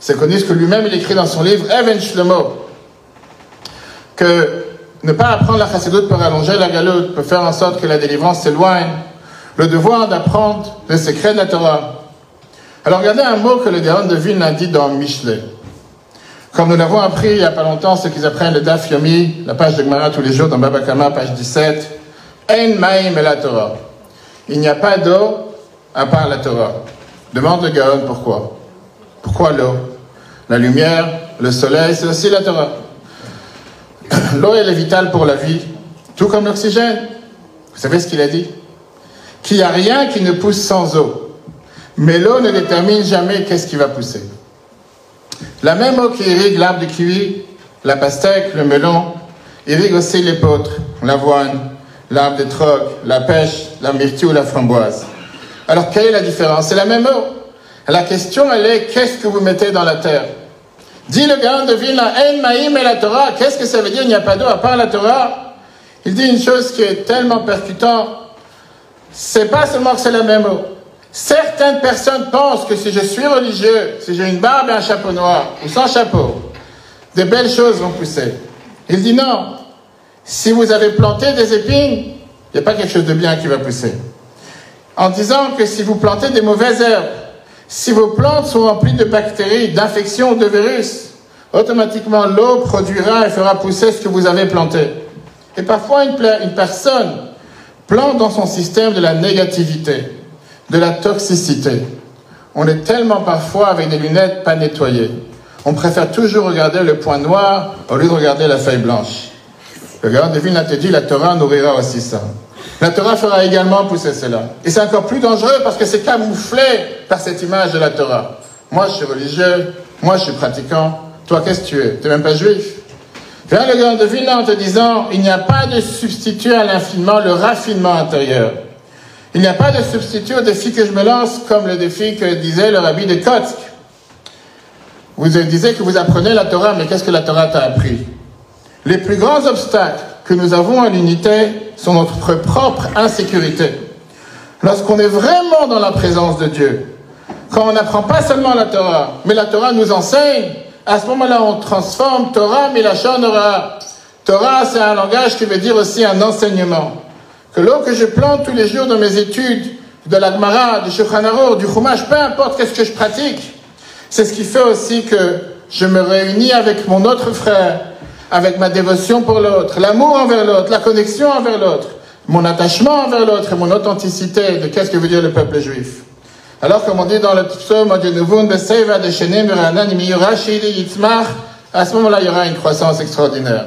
Speaker 2: C'est connu ce que lui-même il écrit dans son livre Even Shlomo. Que ne pas apprendre la chassidoute peut rallonger la galoute, peut faire en sorte que la délivrance s'éloigne. Le devoir d'apprendre le secret de la Torah. Alors regardez un mot que le Gaon de Vilna a dit dans Michelet. Comme nous l'avons appris il n'y a pas longtemps, ceux qui apprennent le Daf Yomi, la page de Gemara tous les jours dans Baba Kama, page 17, En Maïm et la Torah. Il n'y a pas d'eau à part la Torah. Demande le Gaon pourquoi. Pourquoi l'eau? La lumière, le soleil, c'est aussi la Torah. L'eau, est vitale pour la vie, tout comme l'oxygène. Vous savez ce qu'il a dit? Qu'il n'y a rien qui ne pousse sans eau. Mais l'eau ne détermine jamais qu'est-ce qui va pousser. La même eau qui irrigue l'arbre de kiwi, la pastèque, le melon, irrigue aussi l'épeautre, l'avoine, l'arbre de troc, la pêche, la myrtille ou la framboise. Alors quelle est la différence? C'est la même eau. La question, elle est qu'est-ce que vous mettez dans la terre? Dit le gars de Vilna, En Maïm et la Torah. Qu'est-ce que ça veut dire? Il n'y a pas d'eau à part la Torah. Il dit une chose qui est tellement percutante. C'est pas seulement que c'est la même eau. Certaines personnes pensent que si je suis religieux, si j'ai une barbe et un chapeau noir, ou sans chapeau, des belles choses vont pousser. Il dit non. Si vous avez planté des épines, il n'y a pas quelque chose de bien qui va pousser. En disant que si vous plantez des mauvaises herbes, si vos plantes sont remplies de bactéries, d'infections, de virus, automatiquement l'eau produira et fera pousser ce que vous avez planté. Et parfois, une personne plante dans son système de la négativité, de la toxicité. On est tellement parfois avec des lunettes pas nettoyées. On préfère toujours regarder le point noir au lieu de regarder la feuille blanche. Le gars de te dit, la Torah nourrira aussi ça. La Torah fera également pousser cela. Et c'est encore plus dangereux parce que c'est camouflé par cette image de la Torah. Moi, je suis religieux, moi, je suis pratiquant. Toi, qu'est-ce que tu es? Tu n'es même pas juif. Viens le gars de en te disant, il n'y a pas de substitut à l'infinement, le raffinement intérieur. Il n'y a pas de substitut au défi que je me lance, comme le défi que disait le rabbi de Kotsk. Vous disiez que vous apprenez la Torah, mais qu'est-ce que la Torah t'a appris? Les plus grands obstacles que nous avons à l'unité sont notre propre insécurité. Lorsqu'on est vraiment dans la présence de Dieu, quand on n'apprend pas seulement la Torah, mais la Torah nous enseigne, à ce moment-là, on transforme Torah, la Torah. Torah, c'est un langage qui veut dire aussi un enseignement. Que l'eau que je plante tous les jours dans mes études, de l'Agmara, du Shulchan du Chumash, peu importe qu'est-ce que je pratique, c'est ce qui fait aussi que je me réunis avec mon autre frère, avec ma dévotion pour l'autre, l'amour envers l'autre, la connexion envers l'autre, mon attachement envers l'autre et mon authenticité de qu'est-ce que veut dire le peuple juif. Alors, comme on dit dans le psaume à ce moment-là, il y aura une croissance extraordinaire.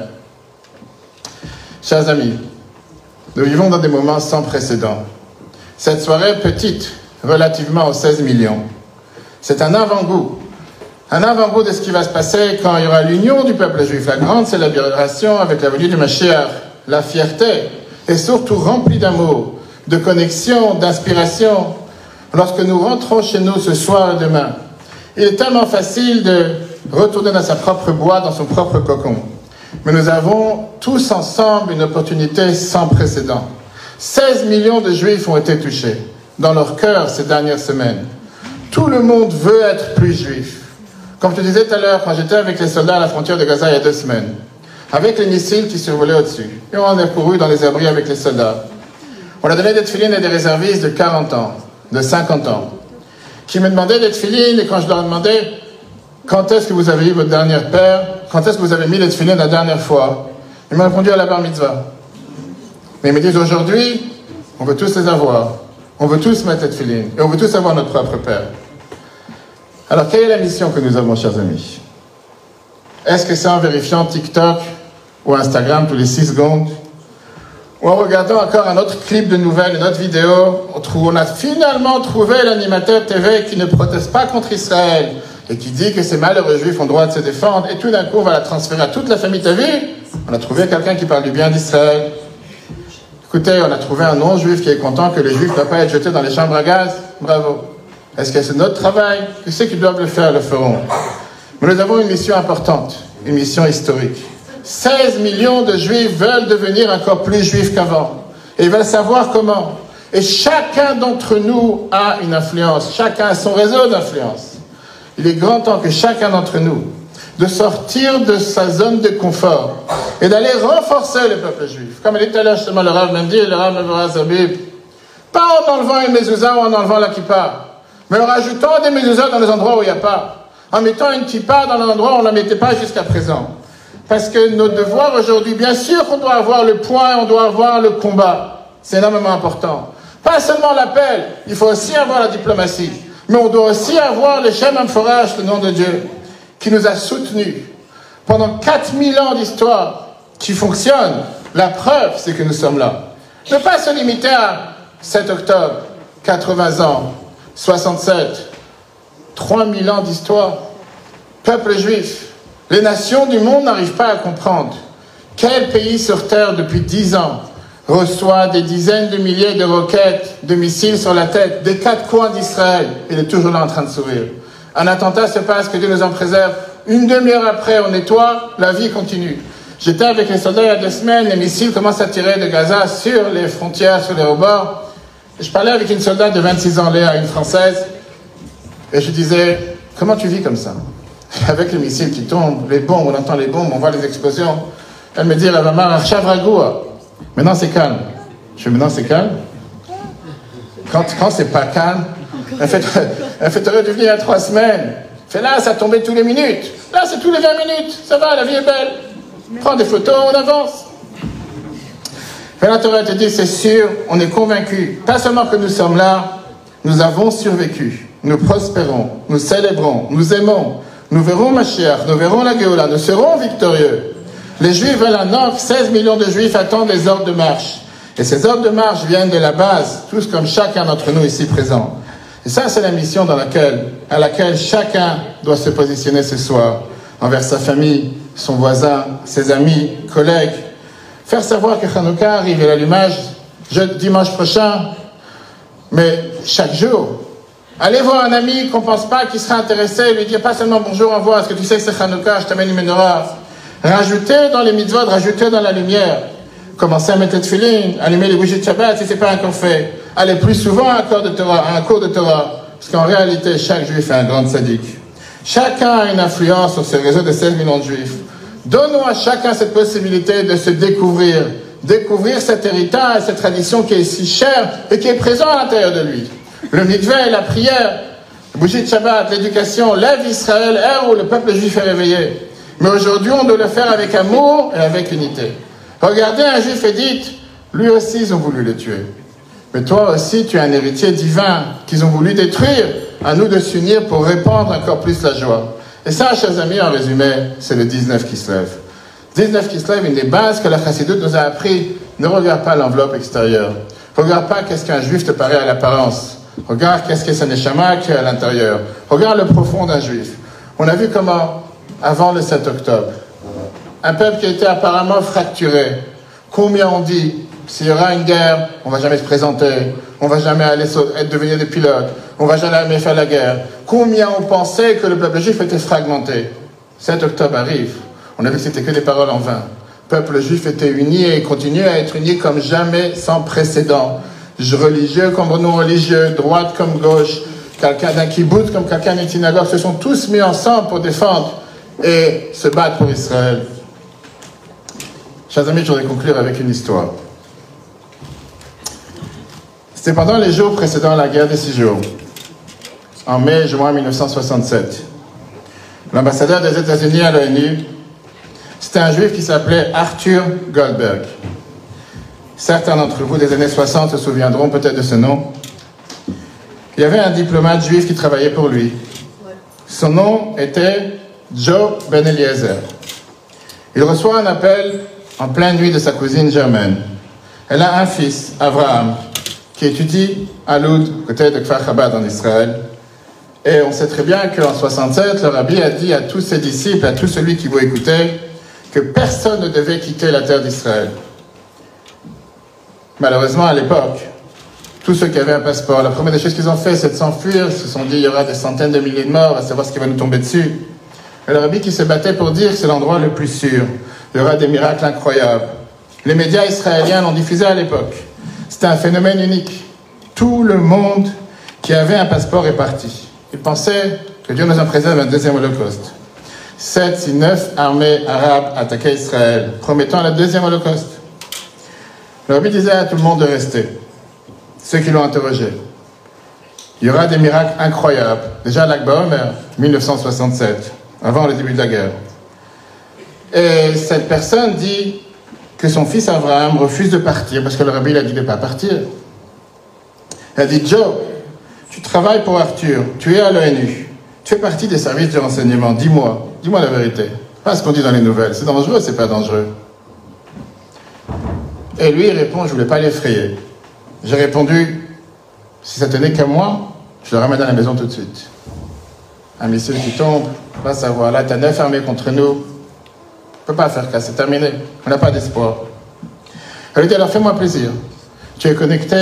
Speaker 2: Chers amis, nous vivons dans des moments sans précédent. Cette soirée petite, relativement aux 16 millions, c'est un avant-goût. Un avant-goût de ce qui va se passer quand il y aura l'union du peuple juif, la grande célébration avec la venue du Mashiach, la fierté, et surtout remplie d'amour, de connexion, d'inspiration, lorsque nous rentrons chez nous ce soir et demain. Il est tellement facile de retourner dans sa propre boîte, dans son propre cocon. Mais nous avons tous ensemble une opportunité sans précédent. 16 millions de juifs ont été touchés dans leur cœur ces dernières semaines. Tout le monde veut être plus juif. Comme je te disais tout à l'heure, quand j'étais avec les soldats à la frontière de Gaza il y a deux semaines, avec les missiles qui survolaient au-dessus, et on a couru dans les abris avec les soldats, on a donné des tefilines à des réservistes de 40 ans, de 50 ans, qui me demandaient des tefilines, et quand je leur demandais quand est-ce que vous avez eu votre dernière paire, quand est-ce que vous avez mis les tefilines la dernière fois, ils m'ont répondu à la bar mitzvah. Mais ils me disent aujourd'hui, on veut tous les avoir, on veut tous mettre les tefilines, et on veut tous avoir notre propre père. Alors, quelle est la mission que nous avons, chers amis? Est-ce que c'est en vérifiant TikTok ou Instagram tous les 6 secondes? Ou en regardant encore un autre clip de nouvelles, une autre vidéo, on a finalement trouvé l'animateur TV qui ne proteste pas contre Israël? Et qui dit que ces malheureux juifs ont droit de se défendre, et tout d'un coup on va la transférer à toute la famille. T'as vu? On a trouvé quelqu'un qui parle du bien d'Israël. Écoutez, on a trouvé un non-juif qui est content que les juifs ne doivent pas être jetés dans les chambres à gaz. Bravo. Est-ce que c'est notre travail? Que ceux qui doivent le faire le feront? Mais nous avons une mission importante, une mission historique. 16 millions de juifs veulent devenir encore plus juifs qu'avant. Et ils veulent savoir comment. Et chacun d'entre nous a une influence. Chacun a son réseau d'influence. Il est grand temps que chacun d'entre nous, de sortir de sa zone de confort et d'aller renforcer le peuple juif. Comme il tout à l'heure, justement, le Rav même dit, le Rav Zabib, pas en enlevant une mezouza ou en enlevant la kippa, mais en rajoutant des mezuzahs dans les endroits où il n'y a pas, en mettant une kippa dans l'endroit où on ne la mettait pas jusqu'à présent. Parce que nos devoirs aujourd'hui, bien sûr qu'on doit avoir le point, on doit avoir le combat. C'est énormément important. Pas seulement l'appel, il faut aussi avoir la diplomatie. Mais on doit aussi avoir le Shem Forage, le nom de Dieu, qui nous a soutenus pendant 4000 ans d'histoire qui fonctionne. La preuve, c'est que nous sommes là. Ne pas se limiter à 7 octobre, 80 ans, 67, 3000 ans d'histoire. Peuple juif, les nations du monde n'arrivent pas à comprendre. Quel pays sur Terre depuis 10 ans reçoit des dizaines de milliers de roquettes, de missiles sur la tête des quatre coins d'Israël Il est toujours là en train de sourire. Un attentat se passe, que Dieu nous en préserve. Une demi-heure après, on nettoie, la vie continue. J'étais avec les soldats il y a deux semaines, les missiles commencent à tirer de Gaza sur les frontières, sur les rebords. Je parlais avec une soldat de 26 ans, Léa, une française, et je disais, comment tu vis comme ça? Avec les missiles qui tombent, les bombes, on entend les bombes, on voit les explosions. Elle me dit, la maman, maintenant c'est calme. Je dis, maintenant c'est calme Quand, quand c'est pas calme, elle fait, fait, t'aurais dû venir a trois semaines. Fait là, ça tombait tous les minutes. Là, c'est tous les 20 minutes. Ça va, la vie est belle. Prends des photos, on avance. Et la Torah te dit, c'est sûr, on est convaincu, pas seulement que nous sommes là, nous avons survécu, nous prospérons, nous célébrons, nous aimons, nous verrons Mashiach, nous verrons la Géola, nous serons victorieux. Les Juifs veulent un offre, 16 millions de Juifs attendent les ordres de marche. Et ces ordres de marche viennent de la base, tous comme chacun d'entre nous ici présents. Et ça, c'est la mission dans laquelle, à laquelle chacun doit se positionner ce soir, envers sa famille, son voisin, ses amis, collègues. Faire savoir que Hanouka arrive à l'allumage dimanche prochain, mais chaque jour. Allez voir un ami qu'on ne pense pas qui sera intéressé, lui dire pas seulement bonjour, au revoir, est-ce que tu sais que c'est Hanouka, je t'amène une menorah. Rajoutez dans les mitzvot, rajoutez dans la lumière. Commencez à mettre de filine, allumer les bougies de Shabbat si ce n'est pas encore fait. Allez plus souvent à un cours de Torah, un de Torah. Parce qu'en réalité, chaque juif est un grand sadique. Chacun a une influence sur ce réseau de 16 millions de juifs. Donnons à chacun cette possibilité de se découvrir, découvrir cet héritage, cette tradition qui est si chère et qui est présente à l'intérieur de lui. Le mikveh, la prière, le bougie de Shabbat, l'éducation, lève Israël, ère où le peuple juif est réveillé. Mais aujourd'hui, on doit le faire avec amour et avec unité. Regardez un juif et dites, lui aussi, ils ont voulu le tuer. Mais toi aussi, tu es un héritier divin qu'ils ont voulu détruire. À nous de s'unir pour répandre encore plus la joie. Et ça, chers amis, en résumé, c'est le 19 qui se lève. 19 qui se lève, une des bases que la chassidoute nous a appris. Ne regarde pas l'enveloppe extérieure. Regarde pas qu'est-ce qu'un juif te paraît à l'apparence. Regarde qu'est-ce que c'est neshama qui est à l'intérieur. Regarde le profond d'un juif. On a vu comment, avant le 7 octobre, un peuple qui était apparemment fracturé. Combien on dit, s'il y aura une guerre, on va jamais se présenter, on va jamais aller devenir des pilotes, on va jamais faire la guerre. Combien on pensait que le peuple juif était fragmenté? 7 octobre arrive. On a vu que c'était que des paroles en vain. Le peuple juif était uni et continue à être uni comme jamais sans précédent. Religieux comme non religieux, droite comme gauche, quelqu'un d'un kibbutz comme quelqu'un d'une synagogue, se sont tous mis ensemble pour défendre et se battre pour Israël. Chers amis, je voudrais conclure avec une histoire. C'était pendant les jours précédant la guerre des six jours, en mai-juin 1967. L'ambassadeur des États-Unis à l'ONU, c'était un juif qui s'appelait Arthur Goldberg. Certains d'entre vous des années 60 se souviendront peut-être de ce nom. Il y avait un diplomate juif qui travaillait pour lui. Son nom était Joe Ben Eliezer. Il reçoit un appel en pleine nuit de sa cousine Germaine. Elle a un fils, Abraham, qui étudie à Loud, côté de Kfar Chabad en Israël. Et on sait très bien qu'en 67, le rabbi a dit à tous ses disciples, à tous celui qui vous écoutait, que personne ne devait quitter la terre d'Israël. Malheureusement, à l'époque, tous ceux qui avaient un passeport, la première des choses qu'ils ont fait, c'est de s'enfuir. Ils se sont dit, il y aura des centaines de milliers de morts, à savoir ce qui va nous tomber dessus. Le rabbi qui se battait pour dire que c'est l'endroit le plus sûr. Il y aura des miracles incroyables. Les médias israéliens l'ont diffusé à l'époque. C'était un phénomène unique. Tout le monde qui avait un passeport est parti. Ils pensaient que Dieu nous en préserve un deuxième holocauste. Sept, si neuf armées arabes attaquaient Israël, promettant le deuxième holocauste. Le rabbi disait à tout le monde de rester. Ceux qui l'ont interrogé. Il y aura des miracles incroyables. Déjà à l'Akba 1967, avant le début de la guerre. Et cette personne dit que son fils Abraham refuse de partir parce que le rabbi a dit de ne pas partir. Elle dit Joe, tu travailles pour Arthur, tu es à l'ONU, tu fais partie des services de renseignement, dis-moi, dis-moi la vérité. Pas ce qu'on dit dans les nouvelles, c'est dangereux, c'est pas dangereux. Et lui il répond, je voulais pas l'effrayer. J'ai répondu, si ça tenait qu'à moi, je le ramène à la maison tout de suite. Un missile qui tombe, va savoir, là, t'as neuf armées contre nous. On ne peut pas faire cas, c'est terminé. On n'a pas d'espoir. Elle dit, alors fais-moi plaisir. Tu es connecté,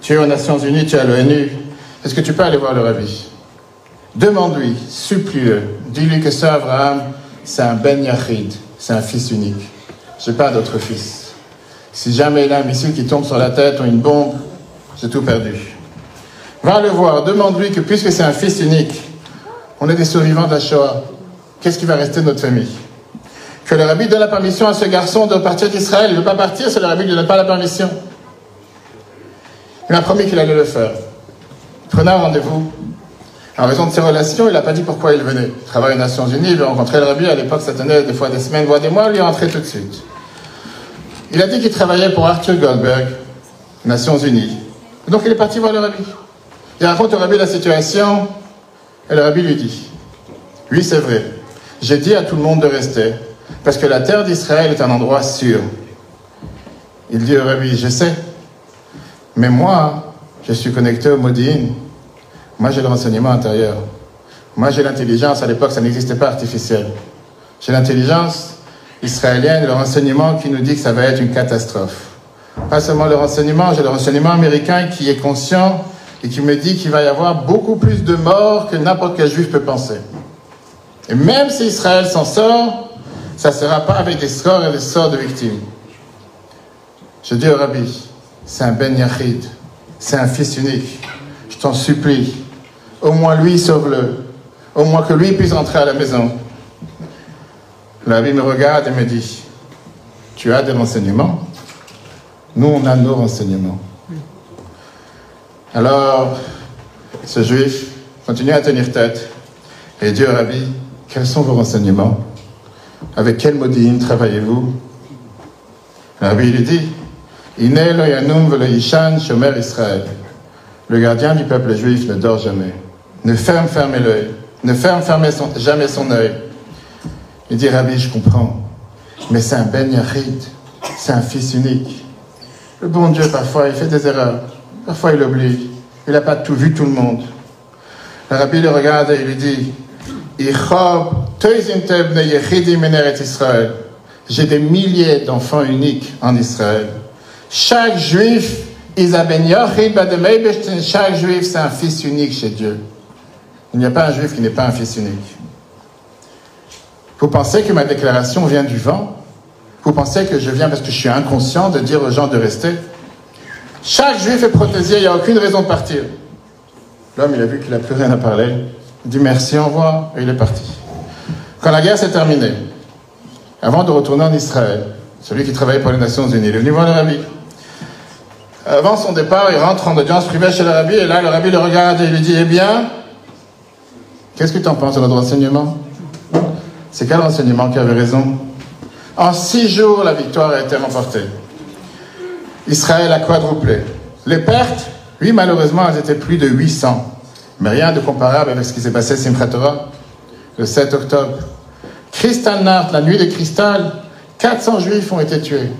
Speaker 2: tu es aux Nations Unies, tu es à l'ONU. Est-ce que tu peux aller voir le rabbi? Demande-lui, supplie-le, dis-lui que ça, Abraham, c'est un Ben Yachid, c'est un fils unique. Je n'ai pas d'autre fils. Si jamais il a un missile qui tombe sur la tête ou une bombe, j'ai tout perdu. Va le voir, demande-lui que puisque c'est un fils unique, on est des survivants de la Shoah, qu'est-ce qui va rester de notre famille? Que le rabbi donne la permission à ce garçon de partir d'Israël. Il ne veut pas partir, c'est le rabbi ne donne pas la permission. Il m'a promis qu'il allait le faire. Prenez un rendez-vous. En raison de ses relations, il n'a pas dit pourquoi il venait. Il travaille aux Nations Unies, il veut rencontrer le rabbi. À l'époque, ça tenait des fois des semaines, voire des mois. Il est rentré tout de suite. Il a dit qu'il travaillait pour Arthur Goldberg, Nations Unies. donc il est parti voir le rabbi. Il raconte au rabbi la situation, et le rabbi lui dit Oui, c'est vrai. J'ai dit à tout le monde de rester, parce que la terre d'Israël est un endroit sûr. Il dit au rabbi Je sais, mais moi, je suis connecté au Modine. Moi, j'ai le renseignement intérieur. Moi, j'ai l'intelligence. À l'époque, ça n'existait pas artificiel. J'ai l'intelligence israélienne, le renseignement qui nous dit que ça va être une catastrophe. Pas seulement le renseignement, j'ai le renseignement américain qui est conscient et qui me dit qu'il va y avoir beaucoup plus de morts que n'importe quel juif peut penser. Et même si Israël s'en sort, ça ne sera pas avec des scores et des sorts de victimes. Je dis au rabbi, c'est un Ben Yachid, c'est un fils unique. Je t'en supplie, au moins lui sauve-le, au moins que lui puisse entrer à la maison. Le rabbi me regarde et me dit, tu as des renseignements? Nous, on a nos renseignements. Alors, ce juif continue à tenir tête et dit au rabbi, quels sont vos renseignements? Avec quel modine travaillez-vous? Le rabbi lui dit. Le gardien du peuple juif ne dort jamais. Ne ferme, fermez l'œil. Ne ferme, fermez jamais son œil. Il dit, Rabbi, je comprends. Mais c'est un Ben Yachid. C'est un fils unique. Le bon Dieu, parfois, il fait des erreurs. Parfois, il oublie. Il n'a pas tout vu tout le monde. Le Rabbi le regarde et lui dit, j'ai des milliers d'enfants uniques en Israël. Chaque juif, chaque juif, c'est un fils unique chez Dieu. Il n'y a pas un juif qui n'est pas un fils unique. Vous pensez que ma déclaration vient du vent? Vous pensez que je viens parce que je suis inconscient de dire aux gens de rester? Chaque juif est protégé, il n'y a aucune raison de partir. L'homme, il a vu qu'il n'a plus rien à parler. Il dit merci, au revoir, et il est parti. Quand la guerre s'est terminée, avant de retourner en Israël, celui qui travaillait pour les Nations Unies, il est venu voir le. Avant son départ, il rentre en audience privée chez le et là, le rabbi le regarde et lui dit, eh bien, qu'est-ce que tu en penses de notre renseignement C'est quel renseignement qui avait raison? En six jours, la victoire a été remportée. Israël a quadruplé. Les pertes, oui, malheureusement, elles étaient plus de 800. Mais rien de comparable avec ce qui s'est passé à Simchat le 7 octobre. Kristallnacht, la nuit de cristal, 400 juifs ont été tués.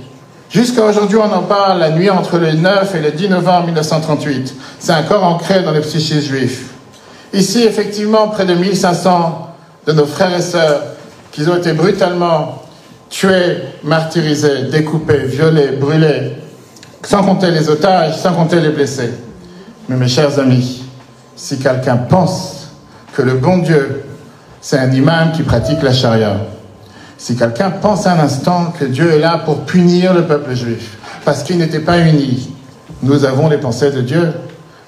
Speaker 2: Jusqu'à aujourd'hui, on en parle la nuit entre le 9 et le 10 novembre 1938. C'est encore ancré dans les psychistes juifs. Ici, effectivement, près de 1500 de nos frères et sœurs qui ont été brutalement tués, martyrisés, découpés, violés, brûlés, sans compter les otages, sans compter les blessés. Mais mes chers amis, si quelqu'un pense que le bon Dieu, c'est un imam qui pratique la charia, si quelqu'un pense un instant que Dieu est là pour punir le peuple juif, parce qu'il n'était pas uni, nous avons les pensées de Dieu.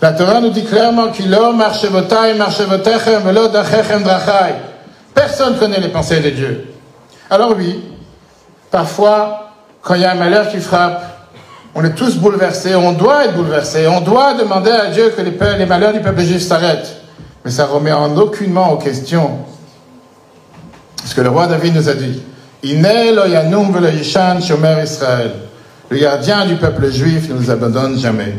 Speaker 2: La Torah nous dit clairement qu'il Personne connaît les pensées de Dieu. Alors oui, parfois, quand il y a un malheur qui frappe, on est tous bouleversés, on doit être bouleversés, on doit demander à Dieu que les, les malheurs du peuple juif s'arrêtent. Mais ça remet en aucunement en question ce que le roi David nous a dit. Israël. Le gardien du peuple juif ne nous abandonne jamais.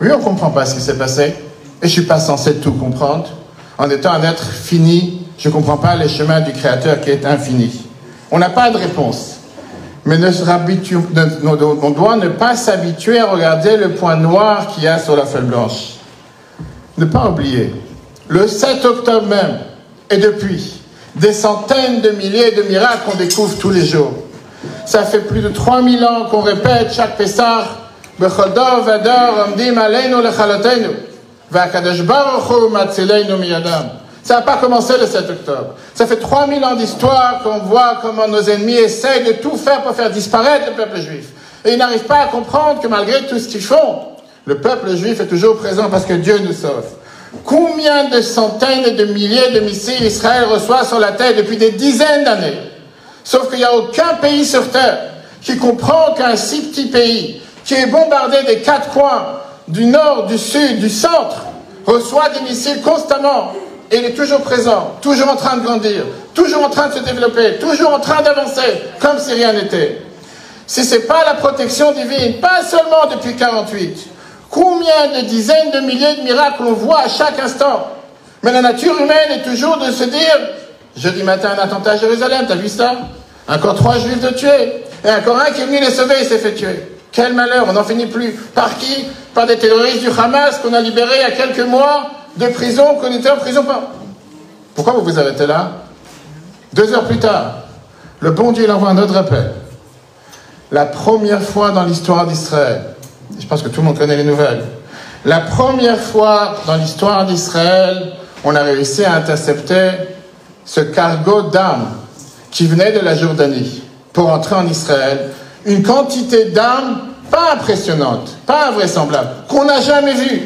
Speaker 2: Oui, on ne comprend pas ce qui s'est passé. Et je ne suis pas censé tout comprendre. En étant un être fini, je ne comprends pas les chemins du Créateur qui est infini. On n'a pas de réponse. Mais on doit ne pas s'habituer à regarder le point noir qu'il y a sur la feuille blanche. ne pas oublier, le 7 octobre même, et depuis, des centaines de milliers de miracles qu'on découvre tous les jours. Ça fait plus de 3000 ans qu'on répète chaque Pessah, aleinu miyadam. Ça n'a pas commencé le 7 octobre. Ça fait 3000 ans d'histoire qu'on voit comment nos ennemis essayent de tout faire pour faire disparaître le peuple juif. Et ils n'arrivent pas à comprendre que malgré tout ce qu'ils font, le peuple juif est toujours présent parce que Dieu nous sauve. Combien de centaines de milliers de missiles Israël reçoit sur la terre depuis des dizaines d'années? Sauf qu'il n'y a aucun pays sur terre qui comprend qu'un si petit pays, qui est bombardé des quatre coins, du nord, du sud, du centre, reçoit des missiles constamment. Et il est toujours présent, toujours en train de grandir, toujours en train de se développer, toujours en train d'avancer, comme si rien n'était. Si ce n'est pas la protection divine, pas seulement depuis 48, Combien de dizaines de milliers de miracles on voit à chaque instant Mais la nature humaine est toujours de se dire jeudi matin, un attentat à Jérusalem, t'as vu ça? Encore trois juifs de tuer. Et encore un qui est venu les sauver, il s'est fait tuer. Quel malheur, on n'en finit plus. Par qui? Par des terroristes du Hamas qu'on a libérés il y a quelques mois de prison, qu'on était en prison. Pourquoi vous vous arrêtez là? Deux heures plus tard, le bon Dieu envoie un autre appel. La première fois dans l'histoire d'Israël, je pense que tout le monde connaît les nouvelles. La première fois dans l'histoire d'Israël, on a réussi à intercepter ce cargo d'armes qui venait de la Jordanie pour entrer en Israël. Une quantité d'armes pas impressionnante, pas invraisemblable, qu'on n'a jamais vue.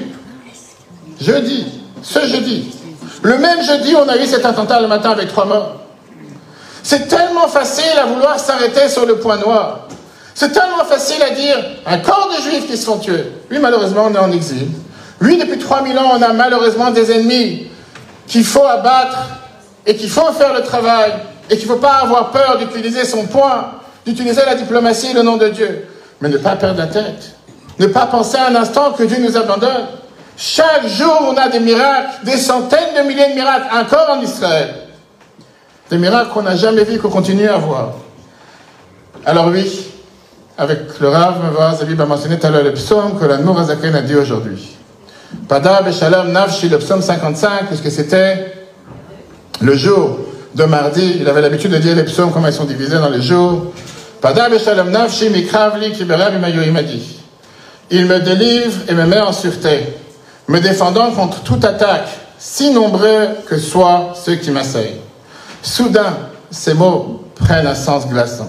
Speaker 2: Jeudi, ce jeudi. Le même jeudi, on a eu cet attentat le matin avec trois morts. C'est tellement facile à vouloir s'arrêter sur le point noir. C'est tellement facile à dire un corps de juifs qui se font tuer. Oui, malheureusement, on est en exil. Oui, depuis 3000 ans, on a malheureusement des ennemis qu'il faut abattre et qu'il faut faire le travail et qu'il ne faut pas avoir peur d'utiliser son poing, d'utiliser la diplomatie le nom de Dieu. Mais ne pas perdre la tête. Ne pas penser un instant que Dieu nous abandonne. Chaque jour, on a des miracles, des centaines de milliers de miracles, encore en Israël. Des miracles qu'on n'a jamais vus, qu'on continue à voir. Alors oui, avec le Rav Zabib a mentionné tout à l'heure le psaume que la Nourazaken a dit aujourd'hui. Pada Beshalom Nafshi, le psaume 55, puisque c'était le jour de mardi. Il avait l'habitude de dire les psaumes, comment ils sont divisés dans les jours. Pada Beshalom Nafshi, Mikravli, Kiberav, il m'a dit. Il me délivre et me met en sûreté, me défendant contre toute attaque, si nombreux que soient ceux qui m'assaillent. Soudain, ces mots prennent un sens glaçant.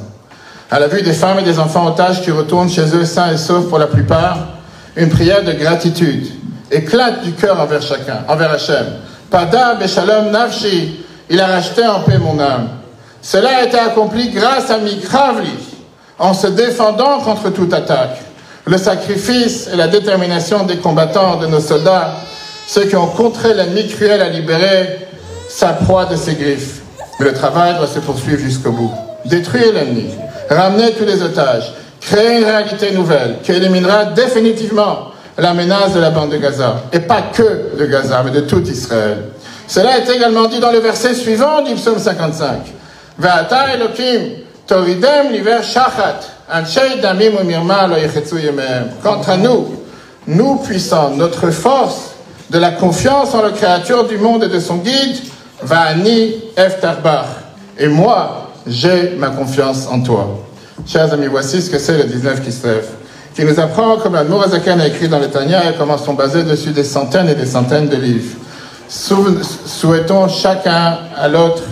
Speaker 2: À la vue des femmes et des enfants otages qui retournent chez eux sains et saufs pour la plupart, une prière de gratitude éclate du cœur envers chacun, envers Hachem. Pada beshalom nafshi, il a racheté en paix mon âme. Cela a été accompli grâce à Mikravli, en se défendant contre toute attaque. Le sacrifice et la détermination des combattants, de nos soldats, ceux qui ont contré l'ennemi cruel à libérer sa proie de ses griffes. Le travail doit se poursuivre jusqu'au bout. Détruire l'ennemi, ramener tous les otages, créer une réalité nouvelle qui éliminera définitivement la menace de la bande de Gaza. Et pas que de Gaza, mais de tout Israël. Cela est également dit dans le verset suivant du psaume 55. Ve'ata Elohim toridem liver shachat Quant à nous, nous puissants, notre force de la confiance en la créature du monde et de son guide, va'ani eftarbach. Et moi, j'ai ma confiance en toi. Chers amis, voici ce que c'est le 19 Kislev, qui nous apprend, comme la Mourazakan a écrit dans le Tanya, et comment sont basés dessus des centaines et des centaines de livres. Souhaitons chacun à l'autre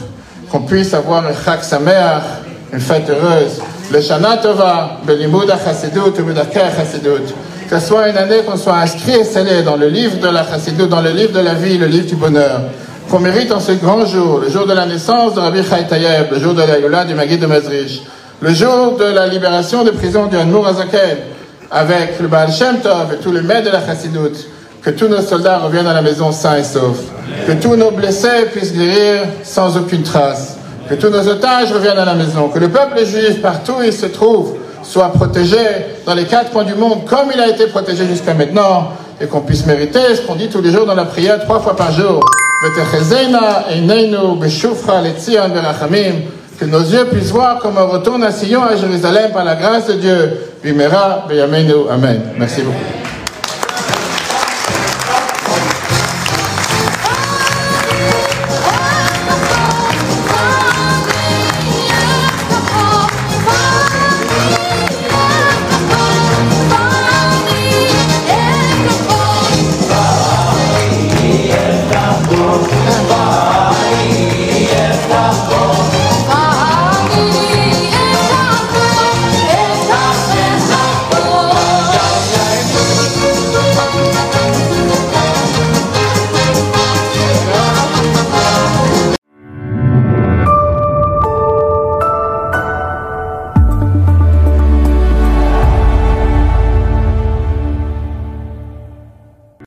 Speaker 2: qu'on puisse avoir un Chak Sameach, une fête heureuse, Shana Tova, Belimud Chassidut, Chassidut. Que ce soit une année qu'on soit inscrit et scellé dans le livre de la Chassidut, dans le livre de la vie, le livre du bonheur. Qu'on mérite en ce grand jour, le jour de la naissance de Rabbi Chaitayeb, le jour de la Yola du Magui de Mezrich, le jour de la libération de prison du Hanmour Azaken, avec le Baal Shem Tov et tous les maîtres de la Chassidut, que tous nos soldats reviennent à la maison sains et saufs, que tous nos blessés puissent guérir sans aucune trace, que tous nos otages reviennent à la maison, que le peuple juif, partout où il se trouve, soit protégé dans les quatre coins du monde comme il a été protégé jusqu'à maintenant, et qu'on puisse mériter ce qu'on dit tous les jours dans la prière trois fois par jour. Que nos yeux puissent voir comme on retourne à Sion, à Jérusalem, par la grâce de Dieu. Amen. Merci beaucoup.